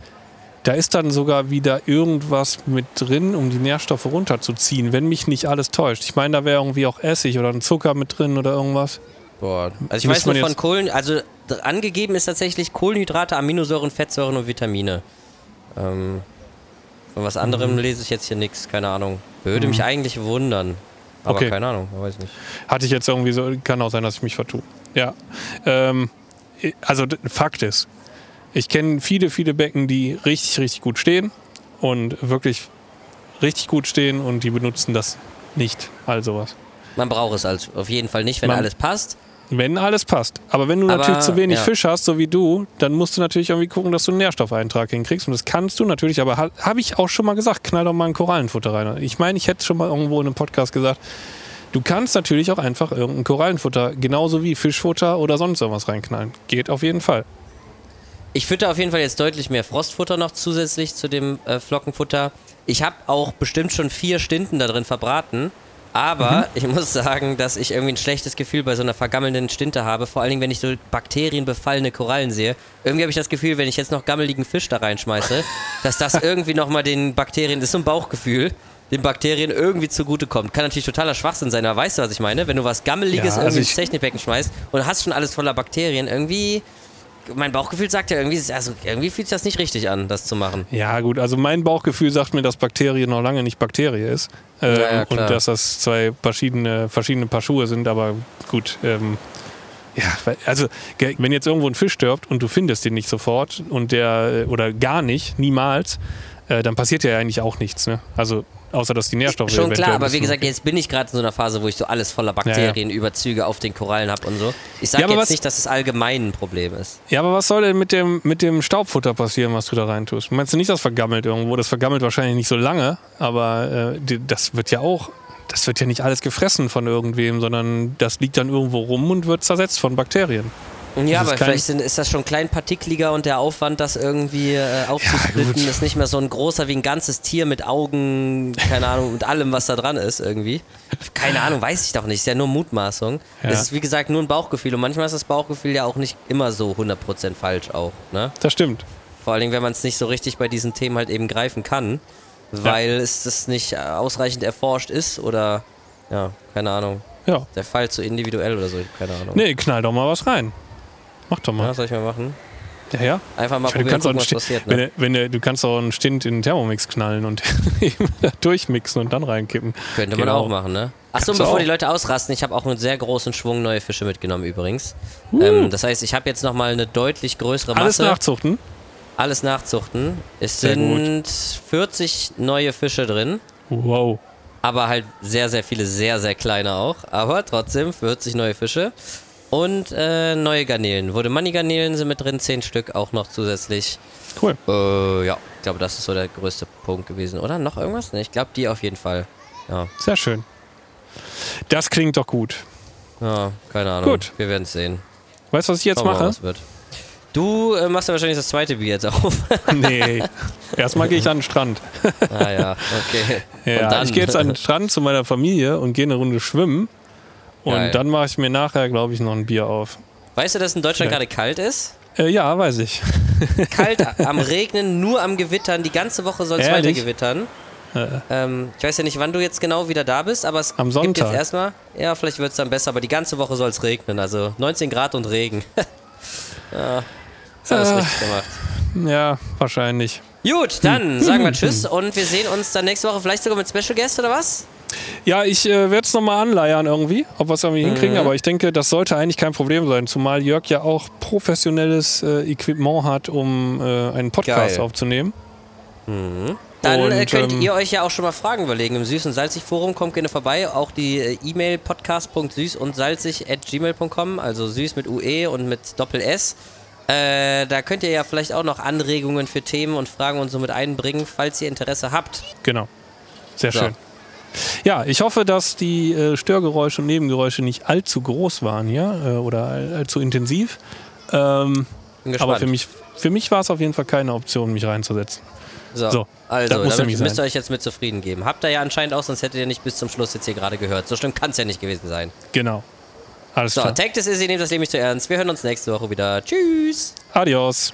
[SPEAKER 2] da ist dann sogar wieder irgendwas mit drin, um die Nährstoffe runterzuziehen, wenn mich nicht alles täuscht. Ich meine, da wäre irgendwie auch Essig oder ein Zucker mit drin oder irgendwas.
[SPEAKER 3] Boah. Also ich
[SPEAKER 2] Müsste
[SPEAKER 3] weiß nur von Kohlen, also angegeben ist tatsächlich Kohlenhydrate, Aminosäuren, Fettsäuren und Vitamine. Ähm, von was anderem
[SPEAKER 2] Mhm.
[SPEAKER 3] lese ich jetzt hier nichts, keine Ahnung. Würde mich eigentlich wundern. Aber
[SPEAKER 2] Okay.
[SPEAKER 3] keine Ahnung, weiß nicht.
[SPEAKER 2] Hatte ich jetzt irgendwie so, kann auch sein, dass ich mich vertue. Ja. Ähm, also Fakt ist, ich kenne viele, viele Becken, die richtig, richtig gut stehen und wirklich richtig gut stehen und die benutzen das nicht, all sowas.
[SPEAKER 3] Man braucht es also auf jeden Fall nicht, wenn
[SPEAKER 2] Man-
[SPEAKER 3] alles passt.
[SPEAKER 2] Wenn alles passt. Aber wenn du
[SPEAKER 3] Aber,
[SPEAKER 2] natürlich zu wenig
[SPEAKER 3] ja.
[SPEAKER 2] Fisch hast, so wie du, dann musst du natürlich irgendwie gucken, dass du einen Nährstoffeintrag hinkriegst. Und das kannst du natürlich, aber ha, habe ich auch schon mal gesagt, knall doch mal ein Korallenfutter rein. Ich meine, ich hätte schon mal irgendwo in einem Podcast gesagt, du kannst natürlich auch einfach irgendein Korallenfutter, genauso wie Fischfutter oder sonst irgendwas reinknallen. Geht auf jeden Fall.
[SPEAKER 3] Ich fütter auf jeden Fall jetzt deutlich mehr Frostfutter noch zusätzlich zu dem äh, Flockenfutter. Ich habe auch bestimmt schon vier Stunden da drin verbraten. Aber mhm. ich muss sagen, dass ich irgendwie ein schlechtes Gefühl bei so einer vergammelnden Stinte habe. Vor allen Dingen, wenn ich so bakterienbefallene Korallen sehe. Irgendwie habe ich das Gefühl, wenn ich jetzt noch gammeligen Fisch da reinschmeiße, dass das irgendwie nochmal den Bakterien, das ist so ein Bauchgefühl, den Bakterien irgendwie zugutekommt. Kann natürlich totaler Schwachsinn sein, aber weißt du, was ich meine? Wenn du was Gammeliges ja, also irgendwie ins Technikbecken schmeißt und hast schon alles voller Bakterien, irgendwie mein Bauchgefühl sagt ja irgendwie, also irgendwie fühlt sich das nicht richtig an, das zu machen.
[SPEAKER 2] Ja, gut, also mein Bauchgefühl sagt mir, dass Bakterie noch lange nicht Bakterie ist. Äh, ja, ja, und dass das zwei verschiedene, verschiedene Paar Schuhe sind, aber gut. Ähm, ja, also wenn jetzt irgendwo ein Fisch stirbt und du findest den nicht sofort und der äh, oder gar nicht, niemals, äh, dann passiert ja eigentlich auch nichts. Ne? Also außer dass die Nährstoffe.
[SPEAKER 3] Schon klar, aber wie gesagt, jetzt bin ich gerade in so einer Phase, wo ich so alles voller Bakterienüberzüge ja, ja. auf den Korallen habe und so. Ich sage ja, jetzt was, nicht, dass es allgemein ein Problem ist.
[SPEAKER 2] Ja, aber was soll denn mit dem, mit dem Staubfutter passieren, was du da rein tust? Meinst du nicht, das vergammelt irgendwo? Das vergammelt wahrscheinlich nicht so lange, aber äh, das wird ja auch das wird ja nicht alles gefressen von irgendwem, sondern das liegt dann irgendwo rum und wird zersetzt von Bakterien.
[SPEAKER 3] Ja, aber vielleicht sind, ist das schon kleinpartikliger und der Aufwand, das irgendwie äh, aufzusplitten, ja, ist nicht mehr so ein großer wie ein ganzes Tier mit Augen, keine Ahnung, mit allem, was da dran ist irgendwie. Keine Ahnung, weiß ich doch nicht. Ist ja nur Mutmaßung. Ja. Es ist wie gesagt nur ein Bauchgefühl und manchmal ist das Bauchgefühl ja auch nicht immer so 100% falsch auch. Ne?
[SPEAKER 2] Das stimmt.
[SPEAKER 3] Vor allem, wenn man es nicht so richtig bei diesen Themen halt eben greifen kann, weil ja. es das nicht ausreichend erforscht ist oder ja, keine Ahnung. Ja. Der Fall zu individuell oder so, keine Ahnung.
[SPEAKER 2] Nee, knall doch mal was rein. Mach doch mal.
[SPEAKER 3] Ja, soll ich mal machen?
[SPEAKER 2] Ja, ja.
[SPEAKER 3] Einfach mal probieren, gucken, was passiert.
[SPEAKER 2] Ne? Wenn, wenn, du kannst auch einen Stint in den Thermomix knallen und durchmixen und dann reinkippen.
[SPEAKER 3] Könnte man genau. auch machen, ne? Achso, und bevor die Leute ausrasten, ich habe auch einen sehr großen Schwung neue Fische mitgenommen übrigens. Uh. Ähm, das heißt, ich habe jetzt nochmal eine deutlich größere Masse.
[SPEAKER 2] Alles nachzuchten?
[SPEAKER 3] Alles nachzuchten. Es sehr sind gut. 40 neue Fische drin.
[SPEAKER 2] Wow.
[SPEAKER 3] Aber halt sehr, sehr viele, sehr, sehr kleine auch. Aber trotzdem 40 neue Fische. Und äh, neue Garnelen. Wurde Money-Garnelen sind mit drin, 10 Stück auch noch zusätzlich.
[SPEAKER 2] Cool.
[SPEAKER 3] Äh, ja, ich glaube, das ist so der größte Punkt gewesen. Oder noch irgendwas? Ne, ich glaube, die auf jeden Fall. Ja.
[SPEAKER 2] Sehr schön. Das klingt doch gut.
[SPEAKER 3] Ja, keine Ahnung. Gut. Wir werden es sehen.
[SPEAKER 2] Weißt du, was ich jetzt Schauen mache? Mal, wird.
[SPEAKER 3] Du äh, machst ja wahrscheinlich das zweite Bier jetzt auf.
[SPEAKER 2] nee. Erstmal gehe ich an den Strand.
[SPEAKER 3] ah ja, okay.
[SPEAKER 2] Ja, ich gehe jetzt an den Strand zu meiner Familie und gehe eine Runde schwimmen. Und Geil. dann mache ich mir nachher, glaube ich, noch ein Bier auf.
[SPEAKER 3] Weißt du, dass es in Deutschland gerade kalt ist?
[SPEAKER 2] Äh, ja, weiß ich.
[SPEAKER 3] Kalt am Regnen, nur am Gewittern. Die ganze Woche soll es weiter gewittern. Äh. Ähm, ich weiß ja nicht, wann du jetzt genau wieder da bist, aber es
[SPEAKER 2] am Sonntag. gibt
[SPEAKER 3] jetzt erstmal. Ja, vielleicht wird es dann besser, aber die ganze Woche soll es regnen. Also 19 Grad und Regen. ja, alles äh, richtig gemacht.
[SPEAKER 2] Ja, wahrscheinlich.
[SPEAKER 3] Gut, dann sagen wir Tschüss und wir sehen uns dann nächste Woche vielleicht sogar mit Special Guest oder was?
[SPEAKER 2] Ja, ich äh, werde es nochmal anleiern irgendwie, ob wir es irgendwie mhm. hinkriegen, aber ich denke, das sollte eigentlich kein Problem sein, zumal Jörg ja auch professionelles äh, Equipment hat, um äh, einen Podcast Geil. aufzunehmen.
[SPEAKER 3] Mhm. Dann und, äh, könnt ähm, ihr euch ja auch schon mal Fragen überlegen. Im Süß- und Salzig-Forum kommt gerne vorbei. Auch die äh, E-Mail podcast.süß und salzig at gmail.com, also süß mit UE und mit Doppel-S. Äh, da könnt ihr ja vielleicht auch noch Anregungen für Themen und Fragen und so mit einbringen, falls ihr Interesse habt.
[SPEAKER 2] Genau. Sehr so. schön. Ja, ich hoffe, dass die äh, Störgeräusche und Nebengeräusche nicht allzu groß waren hier äh, oder allzu intensiv. Ähm, aber für mich, für mich war es auf jeden Fall keine Option, mich reinzusetzen.
[SPEAKER 3] So, so also, damit müsst ihr euch jetzt mit zufrieden geben. Habt ihr ja anscheinend auch, sonst hättet ihr nicht bis zum Schluss jetzt hier gerade gehört. So schlimm kann es ja nicht gewesen sein.
[SPEAKER 2] Genau. Alles
[SPEAKER 3] so,
[SPEAKER 2] klar.
[SPEAKER 3] Das ist, ihr nehmt das Leben nicht zu ernst. Wir hören uns nächste Woche wieder. Tschüss.
[SPEAKER 2] Adios.